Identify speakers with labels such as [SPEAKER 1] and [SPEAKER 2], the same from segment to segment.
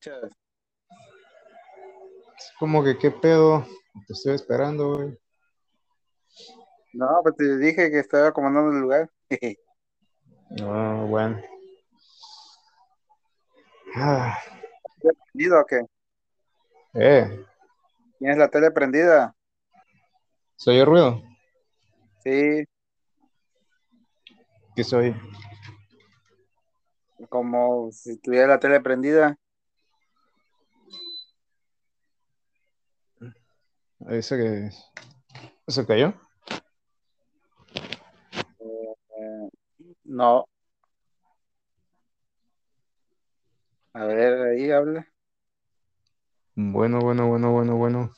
[SPEAKER 1] escuchas.
[SPEAKER 2] Como que qué pedo, te estoy esperando, güey.
[SPEAKER 1] No, pues te dije que estaba acomodando el lugar.
[SPEAKER 2] Ah, bueno. Ah,
[SPEAKER 1] ¿Prendido o qué?
[SPEAKER 2] eh,
[SPEAKER 1] ¿Tienes la tele prendida?
[SPEAKER 2] ¿se oye ruido?
[SPEAKER 1] Sí,
[SPEAKER 2] ¿Qué soy?
[SPEAKER 1] como si tuviera la tele prendida.
[SPEAKER 2] Dice que se cayó.
[SPEAKER 1] Eh, no. A ver, ahí habla.
[SPEAKER 2] Bueno, bueno, bueno, bueno, bueno.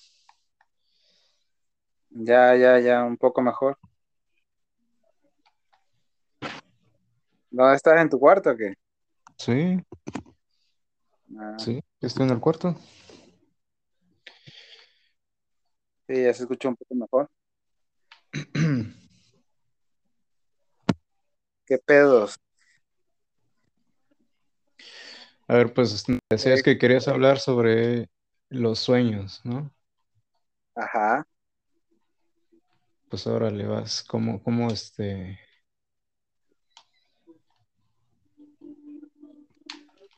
[SPEAKER 1] Ya, ya, ya, un poco mejor. ¿No estás en tu cuarto o qué?
[SPEAKER 2] Sí,
[SPEAKER 1] Ah,
[SPEAKER 2] sí, estoy en el cuarto.
[SPEAKER 1] Sí, ya se escucha un poco mejor. ¿Qué pedos?
[SPEAKER 2] A ver, pues decías que querías hablar sobre los sueños, ¿no?
[SPEAKER 1] Ajá.
[SPEAKER 2] Pues ahora le vas, ¿cómo, cómo este,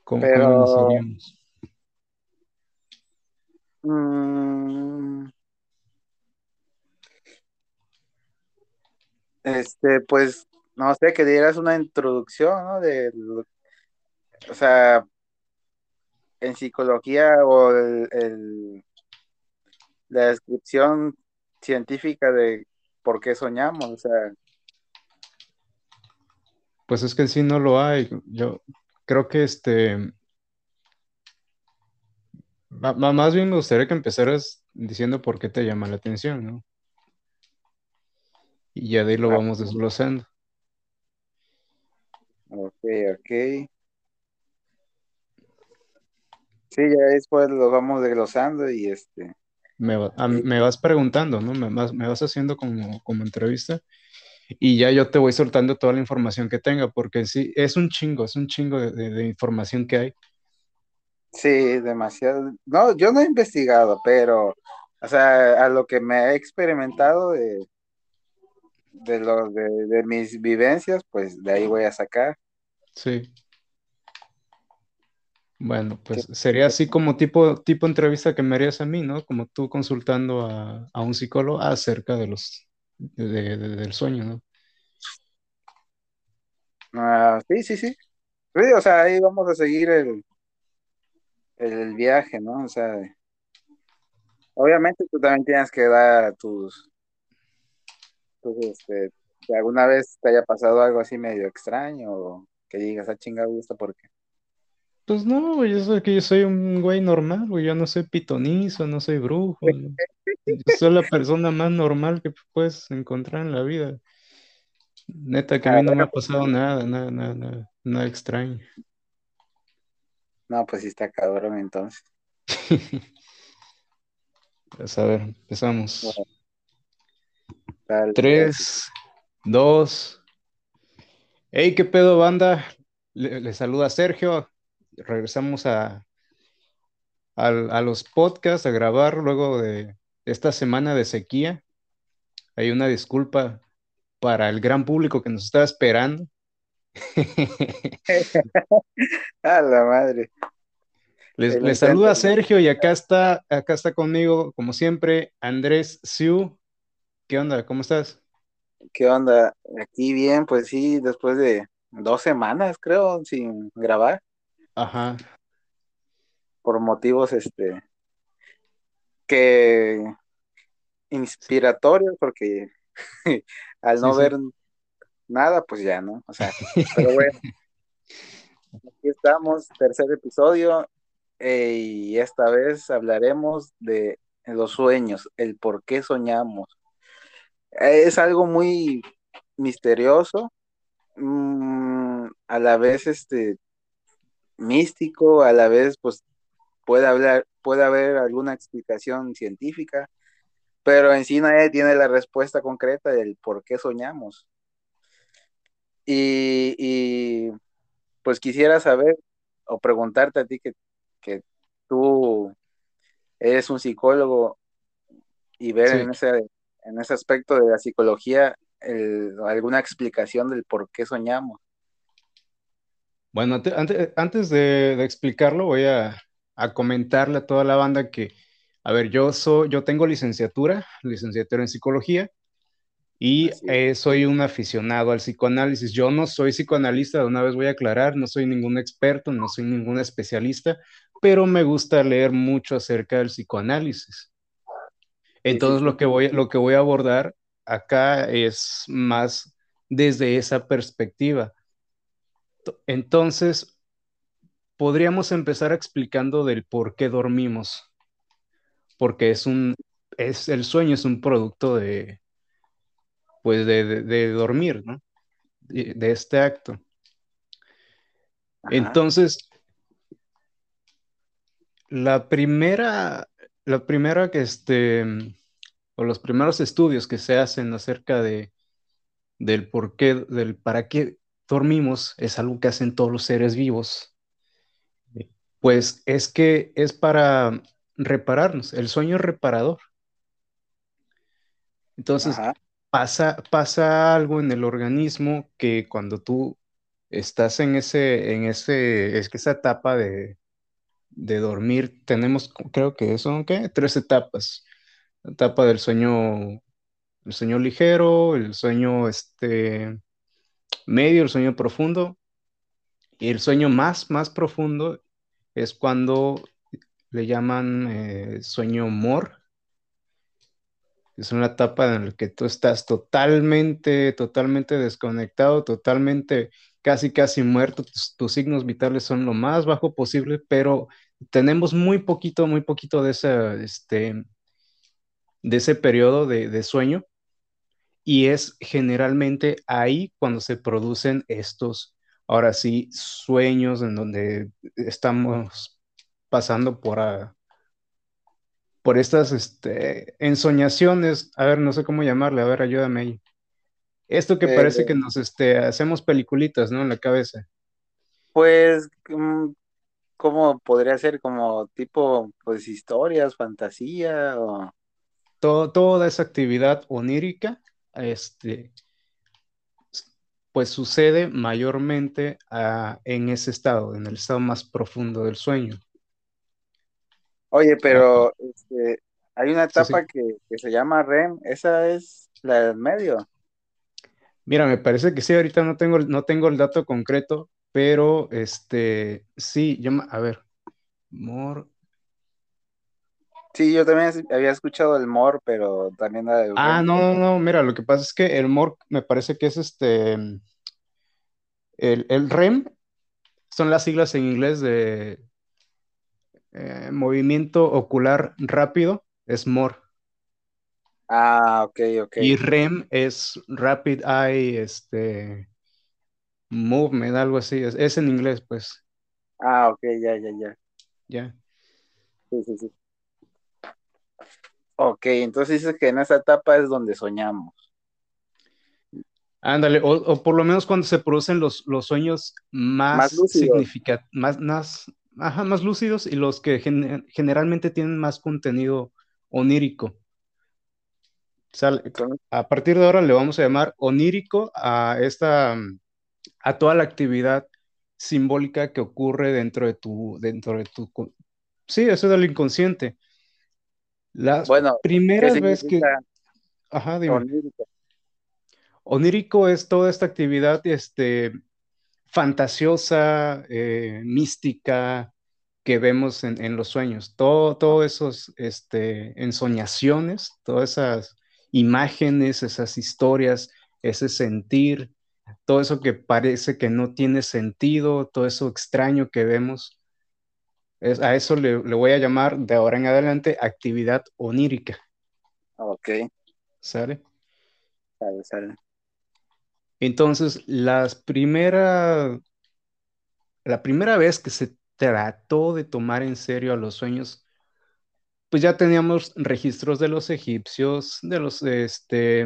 [SPEAKER 2] cómo,
[SPEAKER 1] Pero-
[SPEAKER 2] cómo?
[SPEAKER 1] Mm, Este, pues, no sé, que dieras una introducción, ¿no? De, o sea, en psicología o el, la descripción científica de por qué soñamos, o sea,
[SPEAKER 2] Pues es que sí no lo hay. Yo creo que este, más bien me gustaría que empezaras diciendo por qué te llama la atención, ¿no? Y ya de ahí lo
[SPEAKER 1] Ah.
[SPEAKER 2] vamos desglosando.
[SPEAKER 1] ok, ok. Sí, ya después lo vamos desglosando y este,
[SPEAKER 2] Me, va- a-
[SPEAKER 1] Sí.
[SPEAKER 2] me vas preguntando, ¿no? Me vas, me vas haciendo como, como entrevista y ya yo te voy soltando toda la información que tenga, porque sí, es un chingo, es un chingo de, de- de información que hay.
[SPEAKER 1] sí, demasiado. No, yo no he investigado, pero, o sea, a lo que me he experimentado de, de, lo, de, de mis vivencias, pues de ahí voy a sacar.
[SPEAKER 2] Sí. Bueno, pues sería así como tipo, tipo entrevista que me harías a mí, ¿no? Como tú consultando a, a un psicólogo acerca de los, de- del sueño, ¿no?
[SPEAKER 1] Ah, sí, sí, sí. Sí, o sea, ahí vamos a seguir el, el viaje, ¿no? O sea, obviamente tú también tienes que dar tus, tus, este, que alguna vez te haya pasado algo así medio extraño o que digas, ah, chinga, gusta porque.
[SPEAKER 2] Pues no, güey, yo soy que yo soy un güey normal, güey, yo no soy pitonizo, no soy brujo, yo, yo soy la persona más normal que puedes encontrar en la vida. Neta, que a mí no me ha pasado nada, nada, nada, nada, nada extraño.
[SPEAKER 1] No, pues sí está cabrón entonces.
[SPEAKER 2] Pues a ver, empezamos.
[SPEAKER 1] Bueno. Tal-
[SPEAKER 2] Tres, dos. Hey, ¿qué pedo, banda? Le, le saluda Sergio. Regresamos a, al- a los podcasts a grabar luego de esta semana de sequía. Hay una disculpa para el gran público que nos está esperando.
[SPEAKER 1] A la madre.
[SPEAKER 2] Les, saluda. Sergio y acá está, acá está conmigo, como siempre, Andrés Siu. ¿Qué onda? ¿Cómo estás?
[SPEAKER 1] ¿Qué onda? Aquí bien, pues sí, después de dos semanas, creo, sin grabar,
[SPEAKER 2] Ajá.
[SPEAKER 1] por motivos, este, que inspiratorios, porque al no
[SPEAKER 2] Sí, sí.
[SPEAKER 1] ver nada, pues ya, ¿no? O sea, pero bueno, aquí estamos, tercer episodio, eh, y esta vez hablaremos de los sueños, el por qué soñamos. Es algo muy misterioso, mm, a la vez este místico, a la vez pues puede hablar, puede haber alguna explicación científica, pero en sí nadie tiene la respuesta concreta del por qué soñamos. Y, y, pues quisiera saber o preguntarte a ti que, que tú eres un psicólogo y ver en, ese, en ese aspecto de la psicología alguna explicación del por qué soñamos.
[SPEAKER 2] Bueno, antes, de, explicarlo, voy a, comentarle a toda la banda que, a ver, yo, soy, yo tengo licenciatura, licenciatura en psicología, y eh, soy un aficionado al psicoanálisis. Yo no soy psicoanalista, de una vez voy a aclarar, no soy ningún experto, no soy ningún especialista, pero me gusta leer mucho acerca del psicoanálisis. Entonces, lo, que voy, lo que voy a abordar acá es más desde esa perspectiva entonces, podríamos empezar explicando del por qué dormimos. Porque es un, es, el sueño es un producto de, pues de, dormir, ¿no? De, este acto. Entonces, la primera, la primera que este, o los primeros estudios que se hacen acerca de, del por qué, del para qué dormimos es algo que hacen todos los seres vivos. Pues es que es para repararnos. El sueño es reparador. Entonces, pasa, pasa algo en el organismo que cuando tú estás en ese, en ese, es que esa etapa de, de dormir, tenemos, creo que son, ¿qué? Tres etapas. La etapa del sueño, el sueño ligero, el sueño, este, medio, el sueño profundo. Y el sueño más, más profundo es cuando le llaman eh, sueño mor. Es una etapa en la que tú estás totalmente, totalmente desconectado, totalmente, casi, casi muerto. Tus, signos vitales son lo más bajo posible, pero tenemos muy poquito, muy poquito de ese, este, de ese periodo de, de sueño y es generalmente ahí cuando se producen estos, ahora sí, sueños en donde estamos pasando por, por estas este, ensoñaciones, a ver, no sé cómo llamarle, a ver, ayúdame ahí. Esto que parece que eh. nos este, hacemos peliculitas, ¿no? En la cabeza.
[SPEAKER 1] Pues, mm, ¿cómo podría ser? Como tipo, pues, historias, fantasía o...
[SPEAKER 2] toda esa actividad onírica este, pues sucede mayormente ah, en ese estado, en el estado más profundo del sueño.
[SPEAKER 1] Oye, pero este, hay una etapa Que, se llama REM, esa es la del medio.
[SPEAKER 2] Mira, me parece que sí, ahorita no tengo, no tengo el dato concreto, pero este, sí, yo, a ver, more,
[SPEAKER 1] Sí, yo también había escuchado el MOR, pero también.
[SPEAKER 2] Ah, no, no, no, mira, lo que pasa es que el MOR me parece que es este... El, REM son las siglas en inglés de eh, movimiento ocular rápido, es MOR.
[SPEAKER 1] Ah, ok, ok.
[SPEAKER 2] Y REM es Rapid Eye, este... Movement, algo así, es, es en inglés, pues.
[SPEAKER 1] Ah, ok, ya, ya, ya.
[SPEAKER 2] Ya.
[SPEAKER 1] Sí, sí, sí. Ok, entonces dices que en esa etapa es donde soñamos.
[SPEAKER 2] Ándale, o, por lo menos cuando se producen los, los sueños más, significativos, más, más, más lúcidos y los que generalmente tienen más contenido onírico. A partir de ahora le vamos a llamar onírico a esta, a toda la actividad simbólica que ocurre dentro de tu, dentro de tu, sí, eso es del inconsciente. La bueno, primera vez que... Ajá, dime. Onírico. onírico. es toda esta actividad este, fantasiosa, eh, mística, que vemos en, los sueños. Todo, todo esos este, ensoñaciones, todas esas imágenes, esas historias, ese sentir, todo eso que parece que no tiene sentido, todo eso extraño que vemos, a eso le, voy a llamar de ahora en adelante actividad onírica.
[SPEAKER 1] Ok.
[SPEAKER 2] ¿Sale?
[SPEAKER 1] Sale, sale.
[SPEAKER 2] Entonces, las primera, la primera vez que se trató de tomar en serio a los sueños, pues ya teníamos registros de los egipcios, de los, este,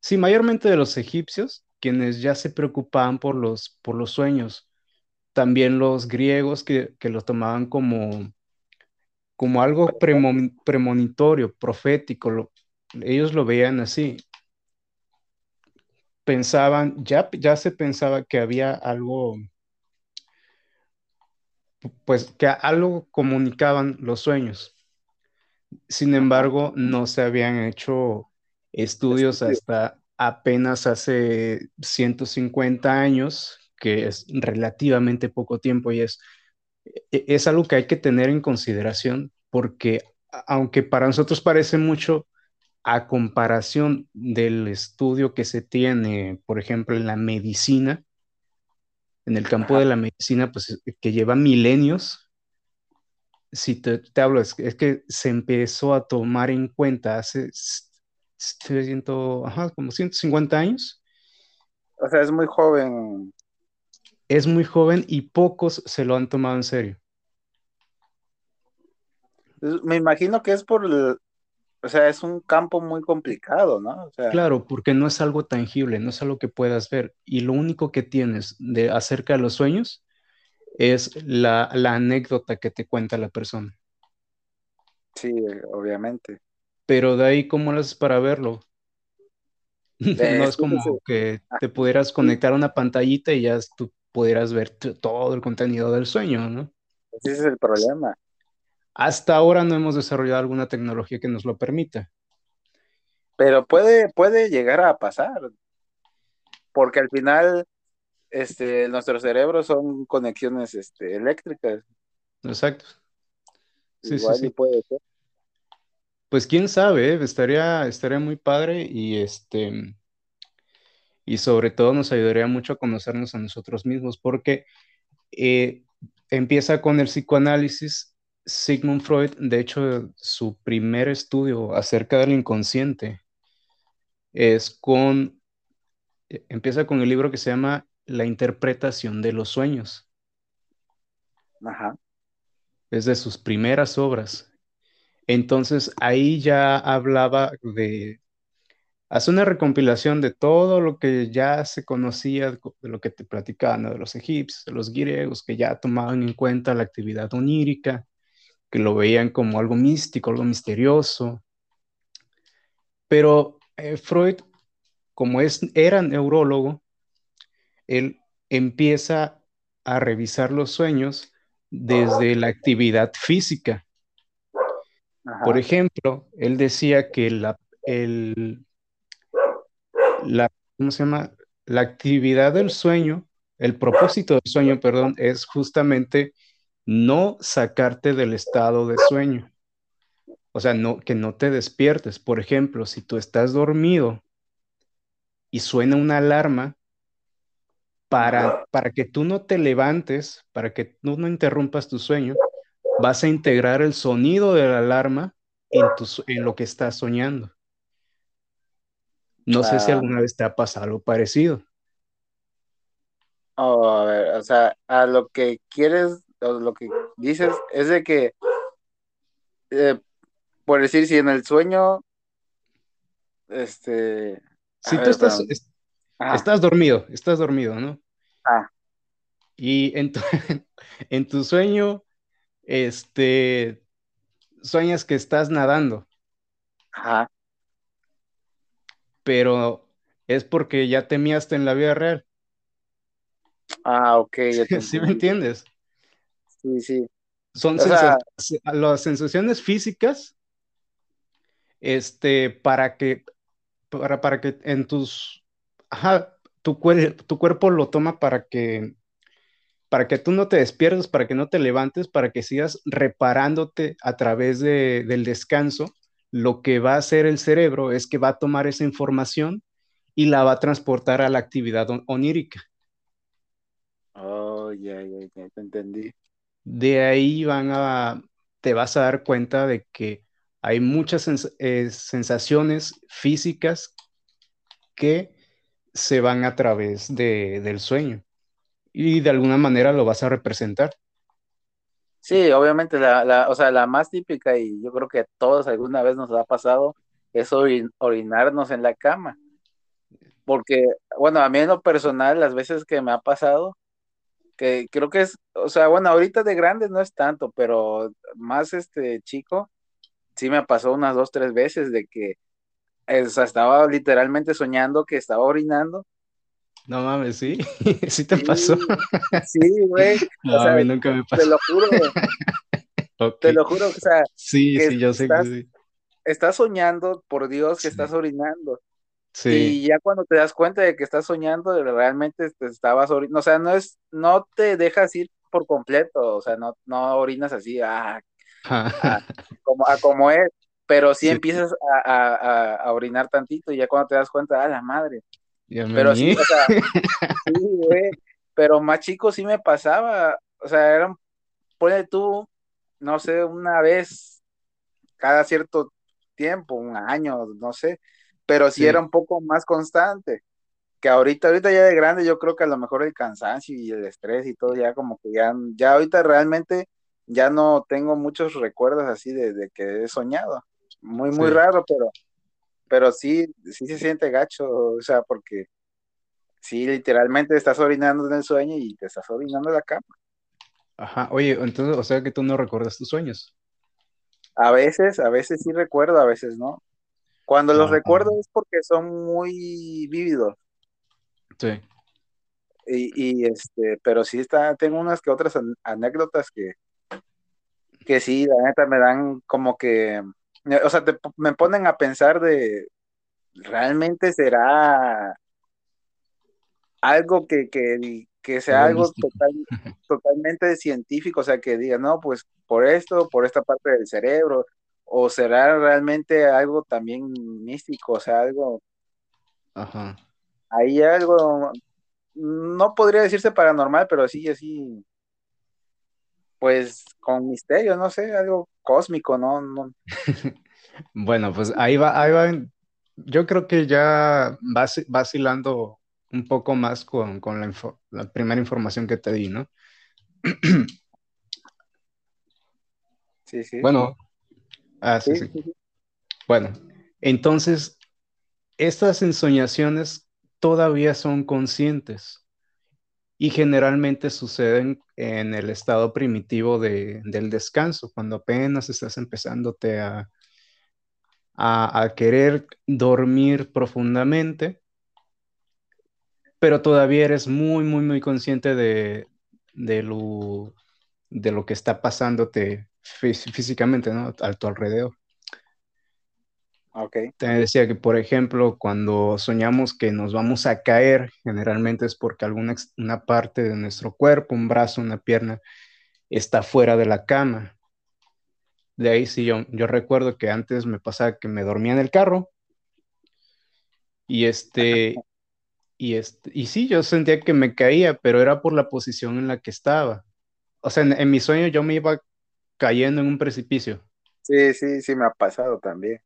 [SPEAKER 2] sí, mayormente de los egipcios, quienes ya se preocupaban por los, por los sueños también los griegos que, que lo tomaban como, como algo premonitorio, profético, ellos lo veían así. Pensaban, ya, ya se pensaba que había algo, pues que algo comunicaban los sueños. Sin embargo, no se habían hecho estudios hasta apenas hace 150 años, que es relativamente poco tiempo y es, e, es algo que hay que tener en consideración porque aunque para nosotros parece mucho, a comparación del estudio que se tiene, por ejemplo, en la medicina, en el campo de la medicina, pues que lleva milenios, si te, hablo, es, que se empezó a tomar en cuenta hace 300, ajá, como 150 años.
[SPEAKER 1] O sea, es muy joven.
[SPEAKER 2] Es muy joven y pocos se lo han tomado en serio.
[SPEAKER 1] Me imagino que es por, o sea, es un campo muy complicado, ¿no?
[SPEAKER 2] claro, porque no es algo tangible, no es algo que puedas ver. Y lo único que tienes de acerca de los sueños es la, anécdota que te cuenta la persona.
[SPEAKER 1] Sí, obviamente.
[SPEAKER 2] Pero de ahí, ¿cómo lo haces para verlo? no es como que te pudieras conectar a una pantallita y ya tú pudieras ver todo el contenido del sueño, ¿no?
[SPEAKER 1] Ese es el problema.
[SPEAKER 2] Hasta ahora no hemos desarrollado alguna tecnología que nos lo permita.
[SPEAKER 1] Pero puede, puede llegar a pasar, porque al final este, nuestros cerebros son conexiones este, eléctricas.
[SPEAKER 2] Exacto.
[SPEAKER 1] Sí, Igual sí, puede ser.
[SPEAKER 2] Pues quién sabe, ¿eh? estaría, estaría muy padre y este y sobre todo nos ayudaría mucho a conocernos a nosotros mismos, porque eh, empieza con el psicoanálisis. Sigmund Freud, de hecho, su primer estudio acerca del inconsciente es con, e, empieza con el libro que se llama la interpretación de los sueños.
[SPEAKER 1] Ajá.
[SPEAKER 2] Es de sus primeras obras. Entonces ahí ya hablaba de, hace una recompilación de todo lo que ya se conocía, de lo que te platicaban, de los egipcios, de los griegos, que ya tomaban en cuenta la actividad onírica, que lo veían como algo místico, algo misterioso. Pero eh, Freud, como es, era neurólogo, él empieza a revisar los sueños desde la actividad física. Por ejemplo, él decía que la, la, ¿cómo se llama? La actividad del sueño, el propósito del sueño, perdón, es justamente no sacarte del estado de sueño. O sea, no, que no te despiertes. Por ejemplo, si tú estás dormido y suena una alarma, para, para que tú no te levantes, para que tú no interrumpas tu sueño, vas a integrar el sonido de la alarma en, tu, en lo que estás soñando. No sé si alguna vez te ha pasado algo parecido.
[SPEAKER 1] Oh, a ver, o sea, a lo que quieres, lo que dices, es de que, eh, por decir, si en el sueño, este...
[SPEAKER 2] Si tú estás, Estás dormido, estás dormido, ¿no?
[SPEAKER 1] Ah.
[SPEAKER 2] Y en tu, en tu sueño, este, sueñas que estás nadando.
[SPEAKER 1] Ajá.
[SPEAKER 2] Pero es porque ya temíaste en la vida real.
[SPEAKER 1] Ah, ok.
[SPEAKER 2] ¿Sí me entiendes?
[SPEAKER 1] Sí, sí.
[SPEAKER 2] Son las sensaciones físicas, este, para que, para, para que en tus ajá, tu, tu cuerpo lo toma para que, para que tú no te despiertes, para que no te levantes, para que sigas reparándote a través del descanso. Lo que va a hacer el cerebro es que va a tomar esa información y la va a transportar a la actividad onírica.
[SPEAKER 1] Oh, ya, ya, ya, te entendí.
[SPEAKER 2] De ahí van a, te vas a dar cuenta de que hay muchas eh, sensaciones físicas que se van a través de, del sueño y de alguna manera lo vas a representar.
[SPEAKER 1] Sí, obviamente, la, la, o sea, la más típica y yo creo que a todos alguna vez nos ha pasado es orinarnos en la cama. Porque, bueno, a mí en lo personal, las veces que me ha pasado, que creo que es, o sea, bueno, ahorita de grande no es tanto, pero más este chico, sí me pasó unas dos, tres veces de que o sea, estaba literalmente soñando que estaba orinando.
[SPEAKER 2] No mames, sí, sí te pasó.
[SPEAKER 1] Sí, güey.
[SPEAKER 2] No, a mí nunca me pasó.
[SPEAKER 1] Te lo juro. Te lo juro, o sea.
[SPEAKER 2] Sí, sí, yo sé que sí.
[SPEAKER 1] Estás soñando, por Dios, que estás orinando.
[SPEAKER 2] Sí.
[SPEAKER 1] Y ya cuando te das cuenta de que estás soñando, realmente te estabas orinando. O sea, no es, no te dejas ir por completo, o sea, no, no orinas así, ah, ah, como, a como es, pero sí,
[SPEAKER 2] Sí.
[SPEAKER 1] empiezas a, a- a- a orinar tantito y ya cuando te das cuenta, ah, la madre. Pero sí, o sea, sí, güey, pero más chico sí me pasaba, o sea, eran, ponle tú, no sé, una vez cada cierto tiempo, un año, no sé, pero sí,
[SPEAKER 2] Sí.
[SPEAKER 1] era un poco más constante, que ahorita, ahorita ya de grande, yo creo que a lo mejor el cansancio y el estrés y todo, ya como que ya, ya ahorita realmente ya no tengo muchos recuerdos así de, de que he soñado, muy, muy
[SPEAKER 2] Sí.
[SPEAKER 1] raro, pero, pero sí, sí se siente gacho, o sea, porque sí, literalmente estás orinando en el sueño y te estás orinando en la cama.
[SPEAKER 2] Ajá, oye, entonces, o sea que tú no recuerdas tus sueños.
[SPEAKER 1] A veces, a veces sí recuerdo, a veces no. Cuando los
[SPEAKER 2] Ah.
[SPEAKER 1] recuerdo es porque son muy vívidos.
[SPEAKER 2] Sí.
[SPEAKER 1] Y, y, este, pero sí está, tengo unas que otras an- anécdotas que, que sí, la neta me dan como que, o sea, te- me ponen a pensar de, ¿realmente será algo que, que, que sea
[SPEAKER 2] Algo
[SPEAKER 1] total, totalmente científico? O sea, que diga, no, pues por esto, por esta parte del cerebro, o será realmente algo también místico, o sea, algo,
[SPEAKER 2] Ajá.
[SPEAKER 1] hay algo, no podría decirse paranormal, pero sí, así, pues con misterio, no sé, algo cósmico, ¿no? no
[SPEAKER 2] Bueno, pues ahí va, ahí va. Yo creo que ya vas vacilando un poco más con, con la, info- la primera información que te di, ¿no?
[SPEAKER 1] sí, sí.
[SPEAKER 2] Bueno, ah, sí,
[SPEAKER 1] sí.
[SPEAKER 2] Bueno, entonces, estas ensoñaciones todavía son conscientes y generalmente suceden en el estado primitivo de- del descanso, cuando apenas estás empezándote a, a, a querer dormir profundamente, pero todavía eres muy, muy, muy consciente de, de lo, de lo que está pasándote fí- físicamente, ¿no? A tu alrededor.
[SPEAKER 1] Ok,
[SPEAKER 2] Te decía que, por ejemplo, cuando soñamos que nos vamos a caer, generalmente es porque alguna una parte de nuestro cuerpo, un brazo, una pierna, está fuera de la cama. De ahí sí, yo, yo recuerdo que antes me pasaba que me dormía en el carro y este, y este, y sí, yo sentía que me caía, pero era por la posición en la que estaba. O sea, en, en mi sueño yo me iba cayendo en un precipicio.
[SPEAKER 1] sí, sí, sí me ha pasado también.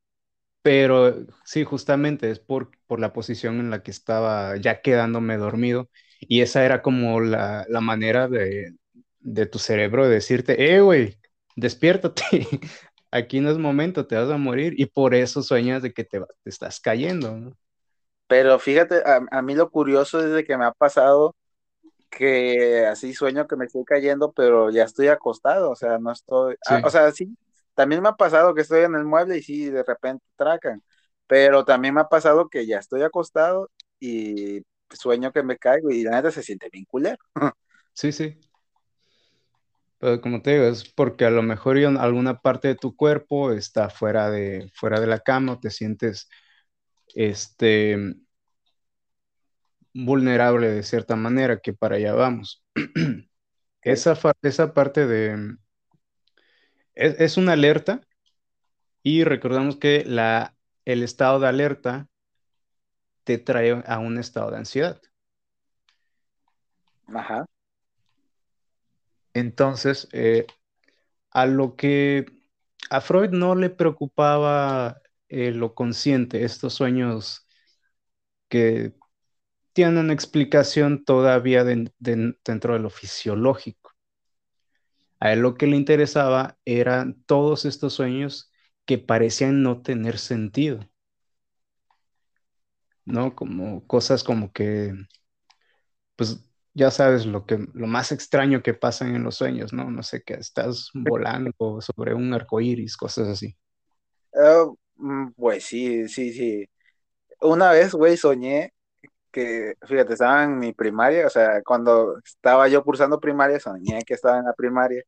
[SPEAKER 2] Pero sí, justamente es por, por la posición en la que estaba ya quedándome dormido. Y esa era como la, la manera de, de tu cerebro de decirte, eh, güey, despiértate, aquí no es momento, te vas a morir. Y por eso sueñas de que te, te estás cayendo, ¿no?
[SPEAKER 1] Pero fíjate, a, a mí lo curioso es de que me ha pasado que así sueño que me estoy cayendo, pero ya estoy acostado, o sea, no estoy,
[SPEAKER 2] Sí.
[SPEAKER 1] ah, o sea, sí, también me ha pasado que estoy en el mueble y sí, de repente tracan, pero también me ha pasado que ya estoy acostado y sueño que me caigo y la neta se siente bien culero.
[SPEAKER 2] Sí, sí. Pero como te digo, es porque a lo mejor en alguna parte de tu cuerpo está fuera de, fuera de la cama, o te sientes este, vulnerable de cierta manera, que para allá vamos. Esa, esa parte de... Es, es una alerta y recordamos que la, el estado de alerta te trae a un estado de ansiedad.
[SPEAKER 1] Ajá,
[SPEAKER 2] Entonces, eh, a lo que a Freud no le preocupaba eh, lo consciente, estos sueños que tienen explicación todavía de- de- dentro de lo fisiológico. A él lo que le interesaba eran todos estos sueños que parecían no tener sentido, ¿no? Como cosas como que, pues, ya sabes lo que lo más extraño que pasa en los sueños, ¿no? No sé, que estás volando sobre un arco iris, cosas así.
[SPEAKER 1] Ah, mm, pues sí, sí, sí. Una vez, güey, soñé que, fíjate, estaba en mi primaria, o sea, cuando estaba yo cursando primaria, soñé que estaba en la primaria.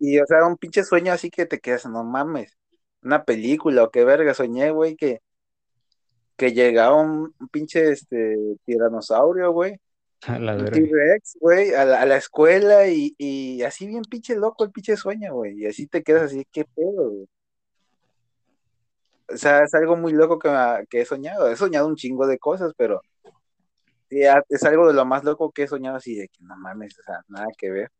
[SPEAKER 1] Y, o sea, un pinche sueño así que te quedas, no mames, una película o qué verga, soñé, güey, que, que llegaba un, pinche, este, tiranosaurio, güey.
[SPEAKER 2] A la.
[SPEAKER 1] T-Rex, güey, a la, a la escuela y, y así bien pinche loco el pinche sueño, güey. Y así te quedas así, qué pedo, güey. O sea, es algo muy loco que, me- que he soñado. He soñado un chingo de cosas, pero sí, a- es algo de lo más loco que he soñado así de que no mames, o sea, nada que ver.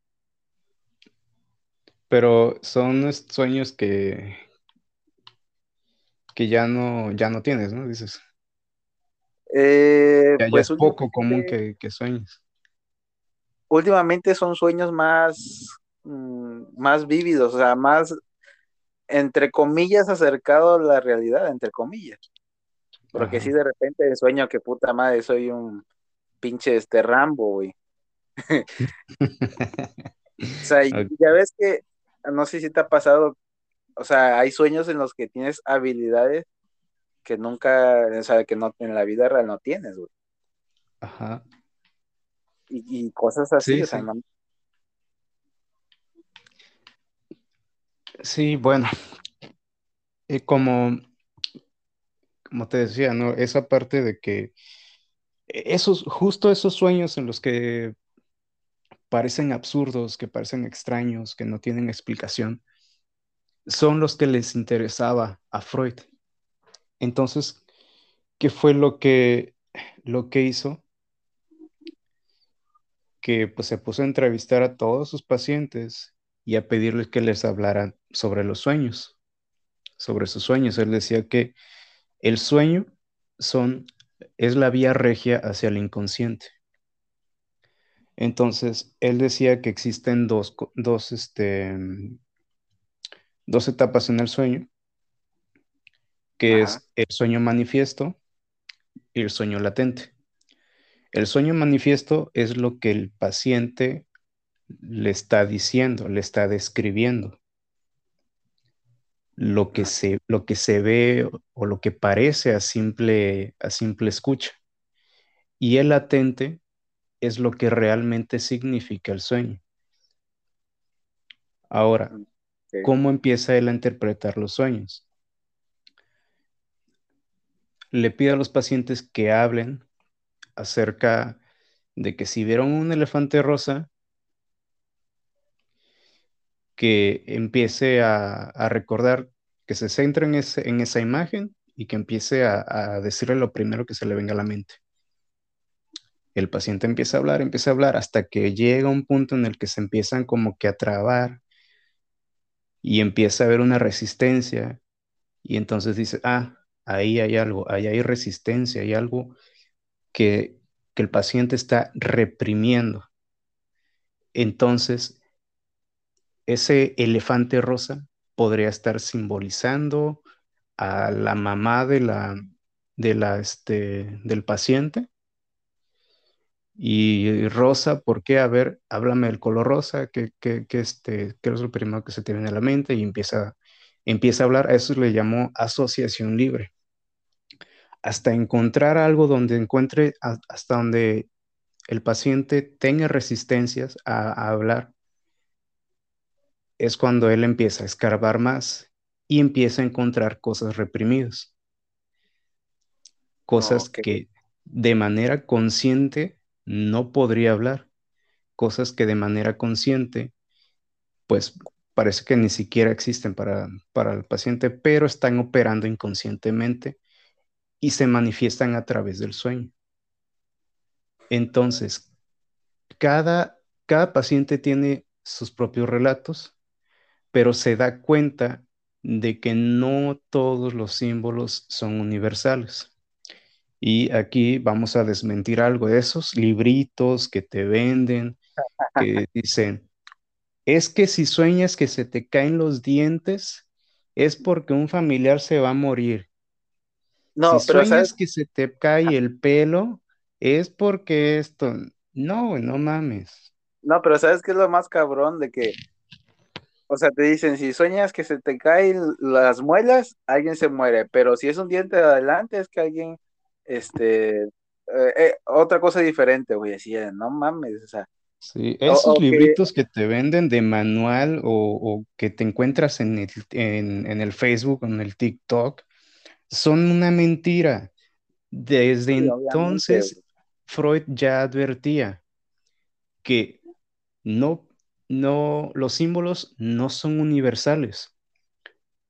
[SPEAKER 2] Pero son sueños que, que ya no, ya no tienes, ¿no? Dices,
[SPEAKER 1] Eh,
[SPEAKER 2] ya, ya
[SPEAKER 1] pues
[SPEAKER 2] es poco común que, que sueñes.
[SPEAKER 1] últimamente son sueños más, mm, más vívidos, o sea, más, entre comillas, acercado a la realidad, entre comillas. Porque sí, de repente sueño que puta madre, soy un pinche este Rambo, güey. O sea, ya ves que, no sé si te ha pasado, o sea, hay sueños en los que tienes habilidades que nunca, o sea, que no en la vida real no tienes, güey.
[SPEAKER 2] Ajá.
[SPEAKER 1] Y, y cosas así,
[SPEAKER 2] Sí,
[SPEAKER 1] o sea,
[SPEAKER 2] sí.
[SPEAKER 1] no,
[SPEAKER 2] Sí, bueno, y como, como te decía, ¿no? Esa parte de que esos, justo esos sueños en los que parecen absurdos, que parecen extraños, que no tienen explicación, son los que les interesaba a Freud. Entonces, ¿qué fue lo que, lo que hizo? Que pues se puso a entrevistar a todos sus pacientes y a pedirles que les hablaran sobre los sueños, sobre sus sueños. Él decía que el sueño son, es la vía regia hacia el inconsciente. Entonces, él decía que existen dos, dos, este, dos etapas en el sueño, que
[SPEAKER 1] ajá,
[SPEAKER 2] es el sueño manifiesto y el sueño latente. El sueño manifiesto es lo que el paciente le está diciendo, le está describiendo, lo que se, lo que se ve o lo que parece a simple, a simple escucha. Y el latente es lo que realmente significa el sueño. Ahora,
[SPEAKER 1] ok,
[SPEAKER 2] ¿cómo empieza él a interpretar los sueños? Le pide a los pacientes que hablen acerca de que si vieron un elefante rosa, que empiece a, recordar, que se centre en, esa imagen y que empiece a, a decirle lo primero que se le venga a la mente. El paciente empieza a hablar, empieza a hablar hasta que llega un punto en el que se empiezan como que a trabar y empieza a haber una resistencia y entonces dice, ah, ahí hay algo, ahí hay resistencia, hay algo que, que el paciente está reprimiendo. Entonces, ese elefante rosa podría estar simbolizando a la mamá este, del paciente. Y rosa, ¿por qué? A ver, háblame del color rosa, ¿qué, qué, qué, este, es lo primero que se te viene a la mente? Y empieza, empieza a hablar, a eso le llamó asociación libre. Hasta encontrar algo donde encuentre, hasta donde el paciente tenga resistencias a hablar, es cuando él empieza a escarbar más y empieza a encontrar cosas reprimidas, cosas que de manera consciente no podría hablar, cosas que de manera consciente, pues parece que ni siquiera existen para, para el paciente, pero están operando inconscientemente y se manifiestan a través del sueño. Entonces, cada, cada paciente tiene sus propios relatos, pero se da cuenta de que no todos los símbolos son universales. Y aquí vamos a desmentir algo de esos libritos que te venden, que dicen, es que si sueñas que se te caen los dientes, es porque un familiar se va a morir. Si
[SPEAKER 1] No, pero
[SPEAKER 2] sueñas
[SPEAKER 1] sabes,
[SPEAKER 2] que se te cae el pelo, es porque esto. No, no mames.
[SPEAKER 1] No, pero ¿sabes qué es lo más cabrón? De que, o sea, te dicen, si sueñas que se te caen las muelas, alguien se muere, pero si es un diente de adelante, es que alguien, este, eh, eh, otra cosa diferente, güey, decía, no mames, o sea.
[SPEAKER 2] Sí, esos libritos que... te venden de manual o, que te encuentras en el, en, el Facebook, en el TikTok, son una mentira. Desde entonces, Freud ya advertía que no, no, los símbolos no son universales.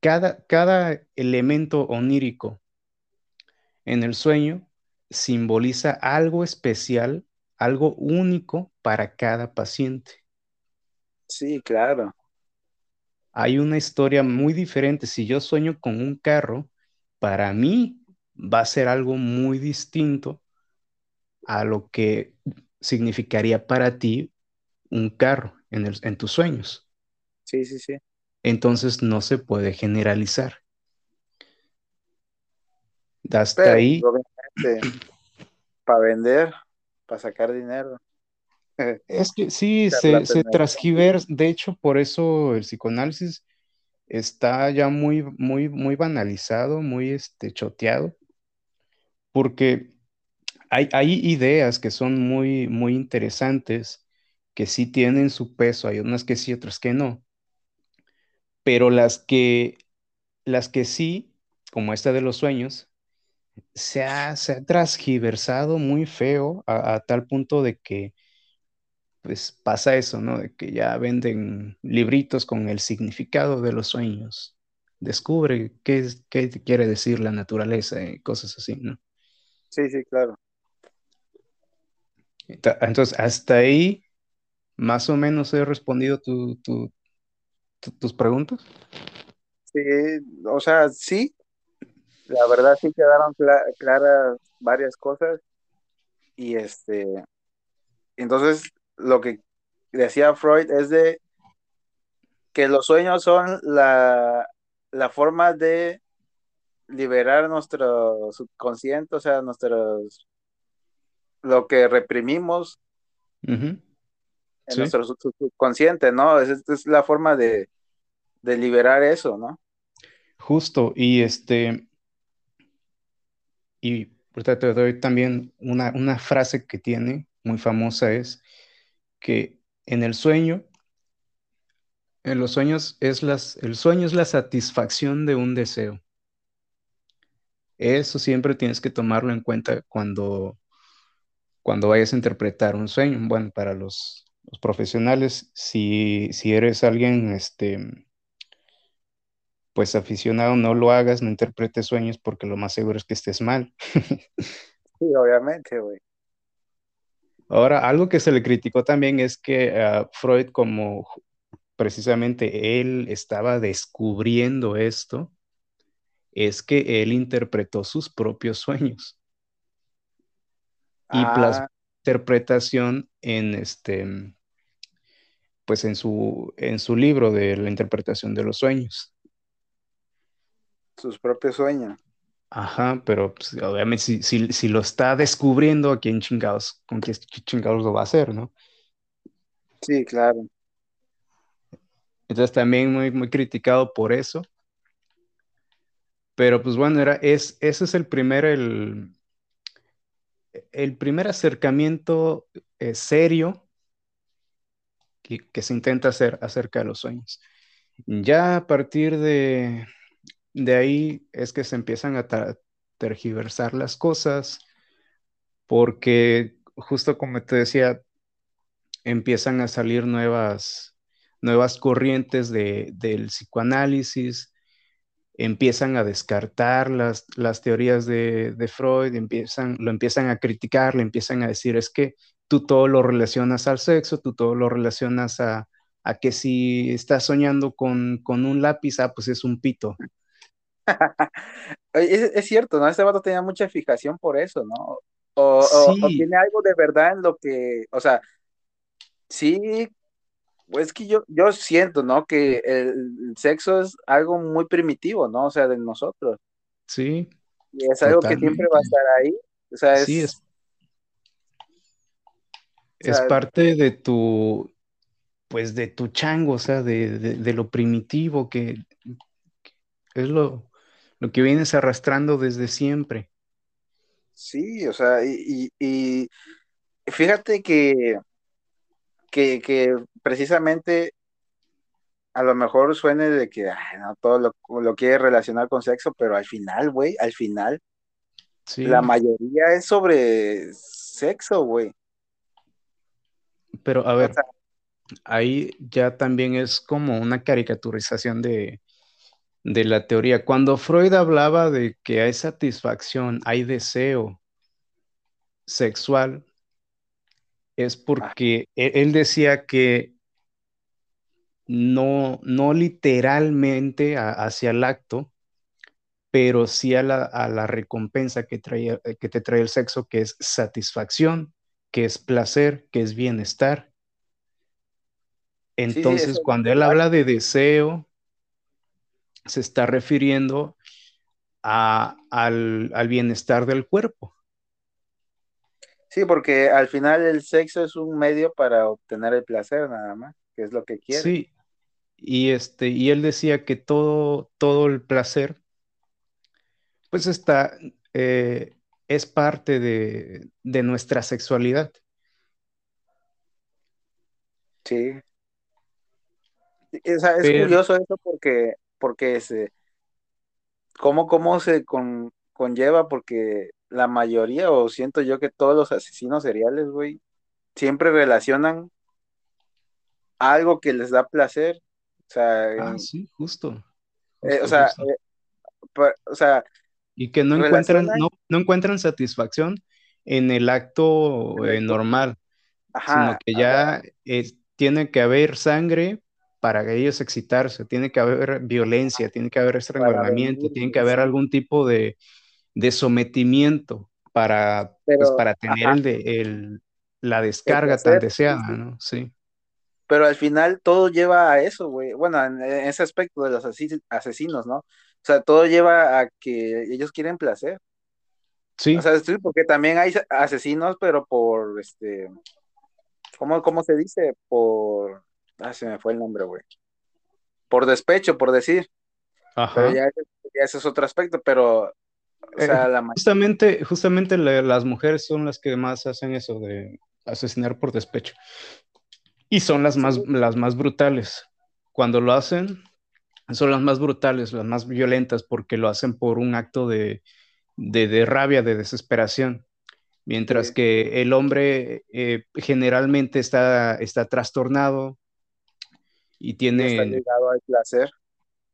[SPEAKER 2] Cada, cada elemento onírico en el sueño simboliza algo especial, algo único para cada paciente.
[SPEAKER 1] Sí, claro.
[SPEAKER 2] Hay una historia muy diferente. Si yo sueño con un carro, para mí va a ser algo muy distinto a lo que significaría para ti un carro en, en tus sueños.
[SPEAKER 1] Sí, sí, sí.
[SPEAKER 2] Entonces no se puede generalizar. Hasta ahí.
[SPEAKER 1] Para vender, para sacar dinero.
[SPEAKER 2] Es que sí, se, se transgiversa. De hecho, por eso el psicoanálisis está ya muy, muy, muy banalizado, muy este, choteado, porque hay, hay ideas que son muy, muy interesantes, que sí tienen su peso, hay unas que sí, otras que no, pero las que, las que sí, como esta de los sueños, se ha, se ha transgiversado muy feo a tal punto de que pues pasa eso, ¿no? De que ya venden libritos con el significado de los sueños. Descubre qué, qué quiere decir la naturaleza y cosas así, ¿no?
[SPEAKER 1] Sí, sí, claro.
[SPEAKER 2] Entonces, hasta ahí, más o menos he respondido tu, tus preguntas.
[SPEAKER 1] Sí, o sea, sí. La verdad sí quedaron claras varias cosas. Y este, entonces lo que decía Freud es de que los sueños son la, forma de liberar nuestro subconsciente, o sea, nuestros lo que reprimimos en nuestro subconsciente, ¿no? Es, es la forma de, liberar eso, ¿no?
[SPEAKER 2] Justo, y este, y te doy también una, una frase que tiene, muy famosa, es, que en el sueño, en los sueños es las, el sueño es la satisfacción de un deseo. Eso siempre tienes que tomarlo en cuenta cuando, cuando vayas a interpretar un sueño. Bueno, para los, profesionales, si, si, eres alguien, este, pues aficionado, no lo hagas, no interpretes sueños porque lo más seguro es que estés mal.
[SPEAKER 1] sí, obviamente, güey.
[SPEAKER 2] Ahora, algo que se le criticó también es que uh, Freud, como precisamente él estaba descubriendo esto, es que él interpretó sus propios sueños. Y ah. interpretación en este, pues en su, en su libro de la interpretación de los sueños.
[SPEAKER 1] Sus propios sueños.
[SPEAKER 2] Ajá, pero pues, obviamente si, lo está descubriendo, ¿a quién chingados, con quién chingados lo va a hacer, no?
[SPEAKER 1] Sí, claro.
[SPEAKER 2] Entonces también muy, muy criticado por eso. Pero pues bueno, era, es, ese es el primer, el, el primer acercamiento eh, serio que, se intenta hacer acerca de los sueños. Ya a partir de, de ahí es que se empiezan a tergiversar las cosas, porque justo como te decía, empiezan a salir nuevas, nuevas corrientes del psicoanálisis, empiezan a descartar las, las teorías de, Freud, empiezan, lo empiezan a criticar, le empiezan a decir, es que tú todo lo relacionas al sexo, tú todo lo relacionas a, que si estás soñando con, con, un lápiz, ah, pues es un pito.
[SPEAKER 1] es, cierto, ¿no? Este vato tenía mucha fijación por eso, ¿no? O, tiene algo de verdad en lo que, o sea, sí, pues que yo, yo siento, ¿no? Que el, sexo es algo muy primitivo, ¿no? O sea, de nosotros.
[SPEAKER 2] Sí.
[SPEAKER 1] Y es algo que siempre va a estar ahí. O sea, es,
[SPEAKER 2] sí, es, es parte de tu, pues de tu chango, o sea, de, lo primitivo que, es lo, lo, que vienes arrastrando desde siempre.
[SPEAKER 1] Sí, o sea, y, fíjate que, que, que, precisamente a lo mejor suene de que no, todo lo, lo quiere relacionar con sexo, pero al final, güey, al final, la mayoría es sobre sexo, güey.
[SPEAKER 2] Pero a ver, ahí ya también es como una caricaturización de, la teoría. Cuando Freud hablaba de que hay satisfacción, hay deseo sexual, es porque e, él decía que no, no literalmente hacia el acto, pero sí a la, recompensa que, trae, que te trae el sexo, que es satisfacción, que es placer, que es bienestar. Entonces, cuando él habla de deseo, se está refiriendo al, bienestar del cuerpo.
[SPEAKER 1] Sí, porque al final el sexo es un medio para obtener el placer nada más, que es lo que quiere.
[SPEAKER 2] Sí, y, este, y él decía que todo, todo el placer, pues está, eh, es parte de, de nuestra sexualidad.
[SPEAKER 1] Sí, es, curioso eso porque, porque se, ¿cómo, cómo se conlleva? Porque la mayoría, o siento yo que todos los asesinos seriales, güey, siempre relacionan algo que les da placer. O sea,
[SPEAKER 2] ah, sí, justo.
[SPEAKER 1] Eh, o, sea eh, o sea,
[SPEAKER 2] y que no encuentran, no, no, encuentran satisfacción en el acto eh, normal, sino que ya tiene que haber sangre para ellos excitarse, tiene que haber violencia, tiene que haber estrangulamiento, tiene que haber algún tipo de, sometimiento para, pues, para tener el, la descarga tan deseada, ¿no? Sí.
[SPEAKER 1] Pero al final todo lleva a eso, güey. Bueno, en ese aspecto de los asesinos, ¿no? O sea, todo lleva a que ellos quieren placer. Sí. O sea, porque también hay asesinos, pero por, este, ¿cómo, cómo se dice? Por Ah, se me fue el nombre, güey. Por despecho, por decir. Ajá. ya, ese es otro aspecto, pero. O sea,
[SPEAKER 2] eh, justamente, justamente las mujeres son las que más hacen eso de asesinar por despecho. Y son las más, las más brutales. Cuando lo hacen, son las más brutales, las más violentas, porque lo hacen por un acto de, de, rabia, de desesperación. Mientras que el hombre eh, generalmente está, está trastornado, y tiene...
[SPEAKER 1] ligado al placer.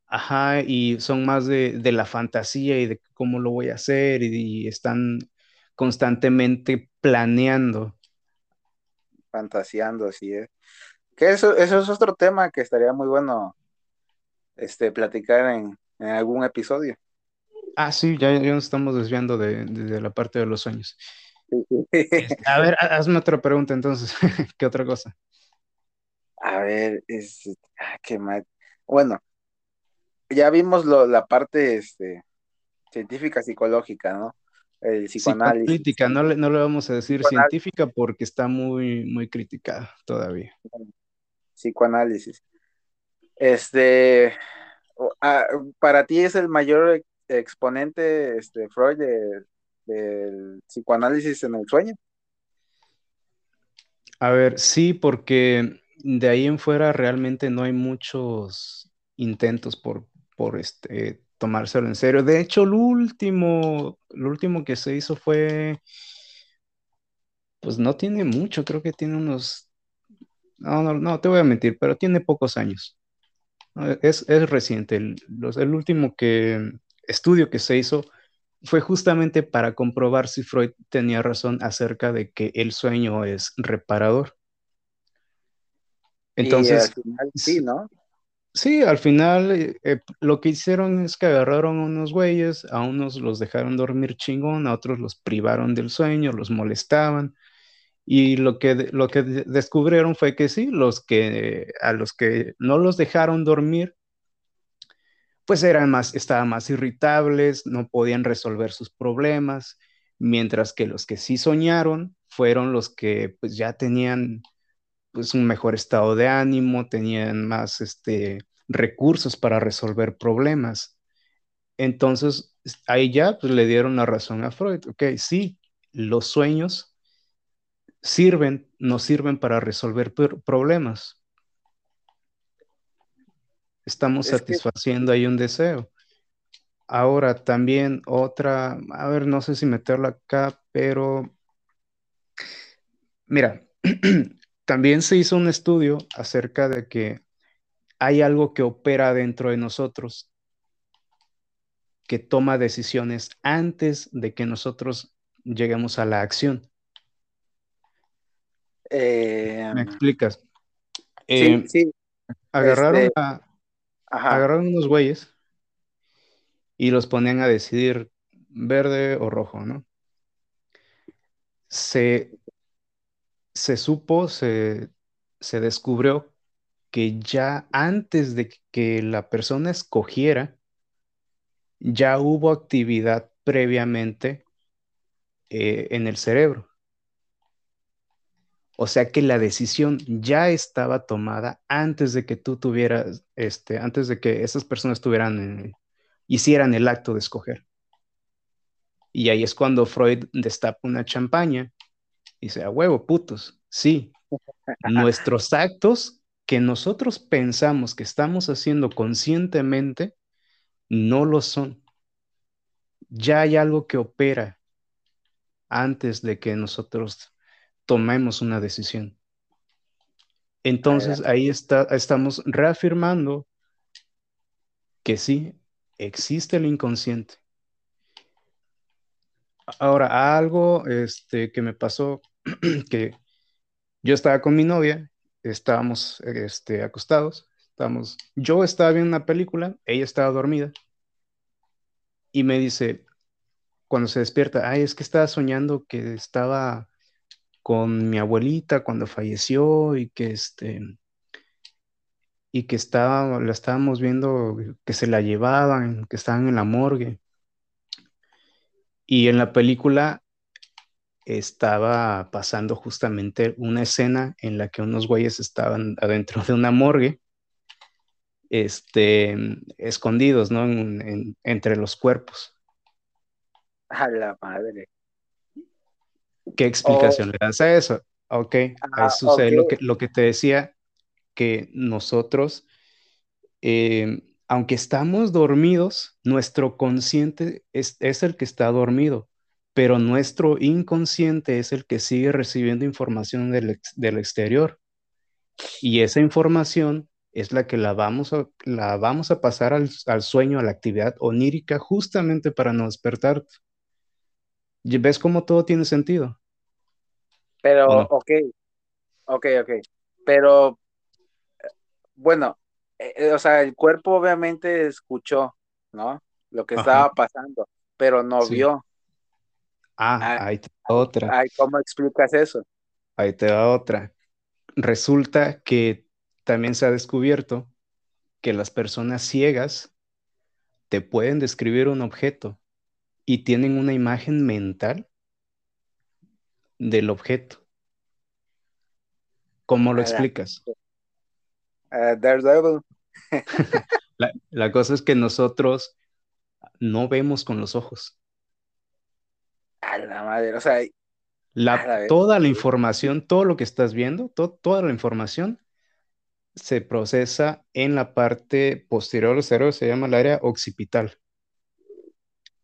[SPEAKER 2] Ajá, y son más de, la fantasía y de cómo lo voy a hacer y, están constantemente planeando.
[SPEAKER 1] Fantaseando, sí. ¿eh? Que eso, eso es otro tema que estaría muy bueno este, platicar en, algún episodio.
[SPEAKER 2] Ah, sí, ya, ya nos estamos desviando de, la parte de los sueños. Este, a ver, hazme otra pregunta entonces. ¿Qué otra cosa?
[SPEAKER 1] A ver, es, ah, qué mal. Bueno, ya vimos lo, la parte este, científica psicológica, ¿no? El psicoanálisis.
[SPEAKER 2] no le, no le vamos a decir científica porque está muy, muy criticada todavía.
[SPEAKER 1] Psicoanálisis. Este, para ti es el mayor exponente, este, Freud, del psicoanálisis en el sueño.
[SPEAKER 2] A ver, sí, porque de ahí en fuera realmente no hay muchos intentos por, por este, tomárselo en serio. De hecho, lo último, lo último que se hizo fue, pues no tiene mucho, creo que tiene unos, no, no, no te voy a mentir, pero tiene pocos años. Es, reciente. El, el último que, estudio que se hizo fue justamente para comprobar si Freud tenía razón acerca de que el sueño es reparador. Entonces,
[SPEAKER 1] sí, ¿no?
[SPEAKER 2] Sí, al final eh, eh, lo que hicieron es que agarraron a unos güeyes, a unos los dejaron dormir chingón, a otros los privaron del sueño, los molestaban. Y lo que, lo que descubrieron fue que sí, los que, a los que no los dejaron dormir, pues eran más, estaban más irritables, no podían resolver sus problemas, mientras que los que sí soñaron fueron los que pues ya tenían pues un mejor estado de ánimo, tenían más este, recursos para resolver problemas. Entonces, ahí ya pues, le dieron la razón a Freud. Ok, sí, los sueños sirven, nos sirven para resolver problemas. Estamos satisfaciendo ahí un deseo. Ahora también otra, a ver, no sé si meterla acá, pero mira, también se hizo un estudio acerca de que hay algo que opera dentro de nosotros que toma decisiones antes de que nosotros lleguemos a la acción. ¿Me
[SPEAKER 1] Em,
[SPEAKER 2] explicas?
[SPEAKER 1] sí,
[SPEAKER 2] Eh,
[SPEAKER 1] sí,
[SPEAKER 2] agarraron,
[SPEAKER 1] este,
[SPEAKER 2] a- agarraron unos güeyes y los ponían a decidir verde o rojo, ¿no? Se, se supo, se, se descubrió que ya antes de que la persona escogiera, ya hubo actividad previamente eh, en el cerebro. O sea que la decisión ya estaba tomada antes de que tú tuvieras, este, antes de que esas personas tuvieran, eh, hicieran el acto de escoger. Y ahí es cuando Freud destapa una champaña y dice, a huevo, putos, sí, nuestros actos que nosotros pensamos que estamos haciendo conscientemente no lo son. Ya hay algo que opera antes de que nosotros tomemos una decisión. Entonces ahí está, estamos reafirmando que sí, existe el inconsciente. Ahora, algo este, que me pasó, que yo estaba con mi novia, estábamos este, acostados, estábamos, yo estaba viendo una película, ella estaba dormida, y me dice, cuando se despierta, ay, es que estaba soñando que estaba con mi abuelita cuando falleció y que este y que estaba, la estábamos viendo que se la llevaban, que estaban en la morgue. Y en la película estaba pasando justamente una escena en la que unos güeyes estaban adentro de una morgue, este, escondidos, ¿no? En, en, entre los cuerpos.
[SPEAKER 1] A la madre.
[SPEAKER 2] ¿Qué explicación oh. le das a eso? Ok, ah, okay. es lo que, lo que te decía, que nosotros, eh, aunque estamos dormidos, nuestro consciente es, es, el que está dormido, pero nuestro inconsciente es el que sigue recibiendo información del, ex, del exterior. Y esa información es la que la vamos a, la vamos a pasar al, al sueño, a la actividad onírica, justamente para no despertar. ¿Ves cómo todo tiene sentido?
[SPEAKER 1] Pero, no? ok, ok, ok. Pero, bueno, eh, o sea, el cuerpo obviamente escuchó, ¿no? Lo que Ajá. estaba pasando, pero no
[SPEAKER 2] Sí.
[SPEAKER 1] vio.
[SPEAKER 2] Ah,
[SPEAKER 1] Ah,
[SPEAKER 2] ahí te va otra.
[SPEAKER 1] Ay, ¿Cómo explicas eso?
[SPEAKER 2] Ahí te va otra. Resulta que también se ha descubierto que las personas ciegas te pueden describir un objeto y tienen una imagen mental del objeto. ¿Cómo lo
[SPEAKER 1] Ah,
[SPEAKER 2] explicas?
[SPEAKER 1] Ah, Daredevil.
[SPEAKER 2] La, la cosa es que nosotros no vemos con los ojos.
[SPEAKER 1] A la madre, o sea,
[SPEAKER 2] La-
[SPEAKER 1] la
[SPEAKER 2] toda la información, todo lo que estás viendo, to- toda la información se procesa en la parte posterior del cerebro, se llama el área occipital.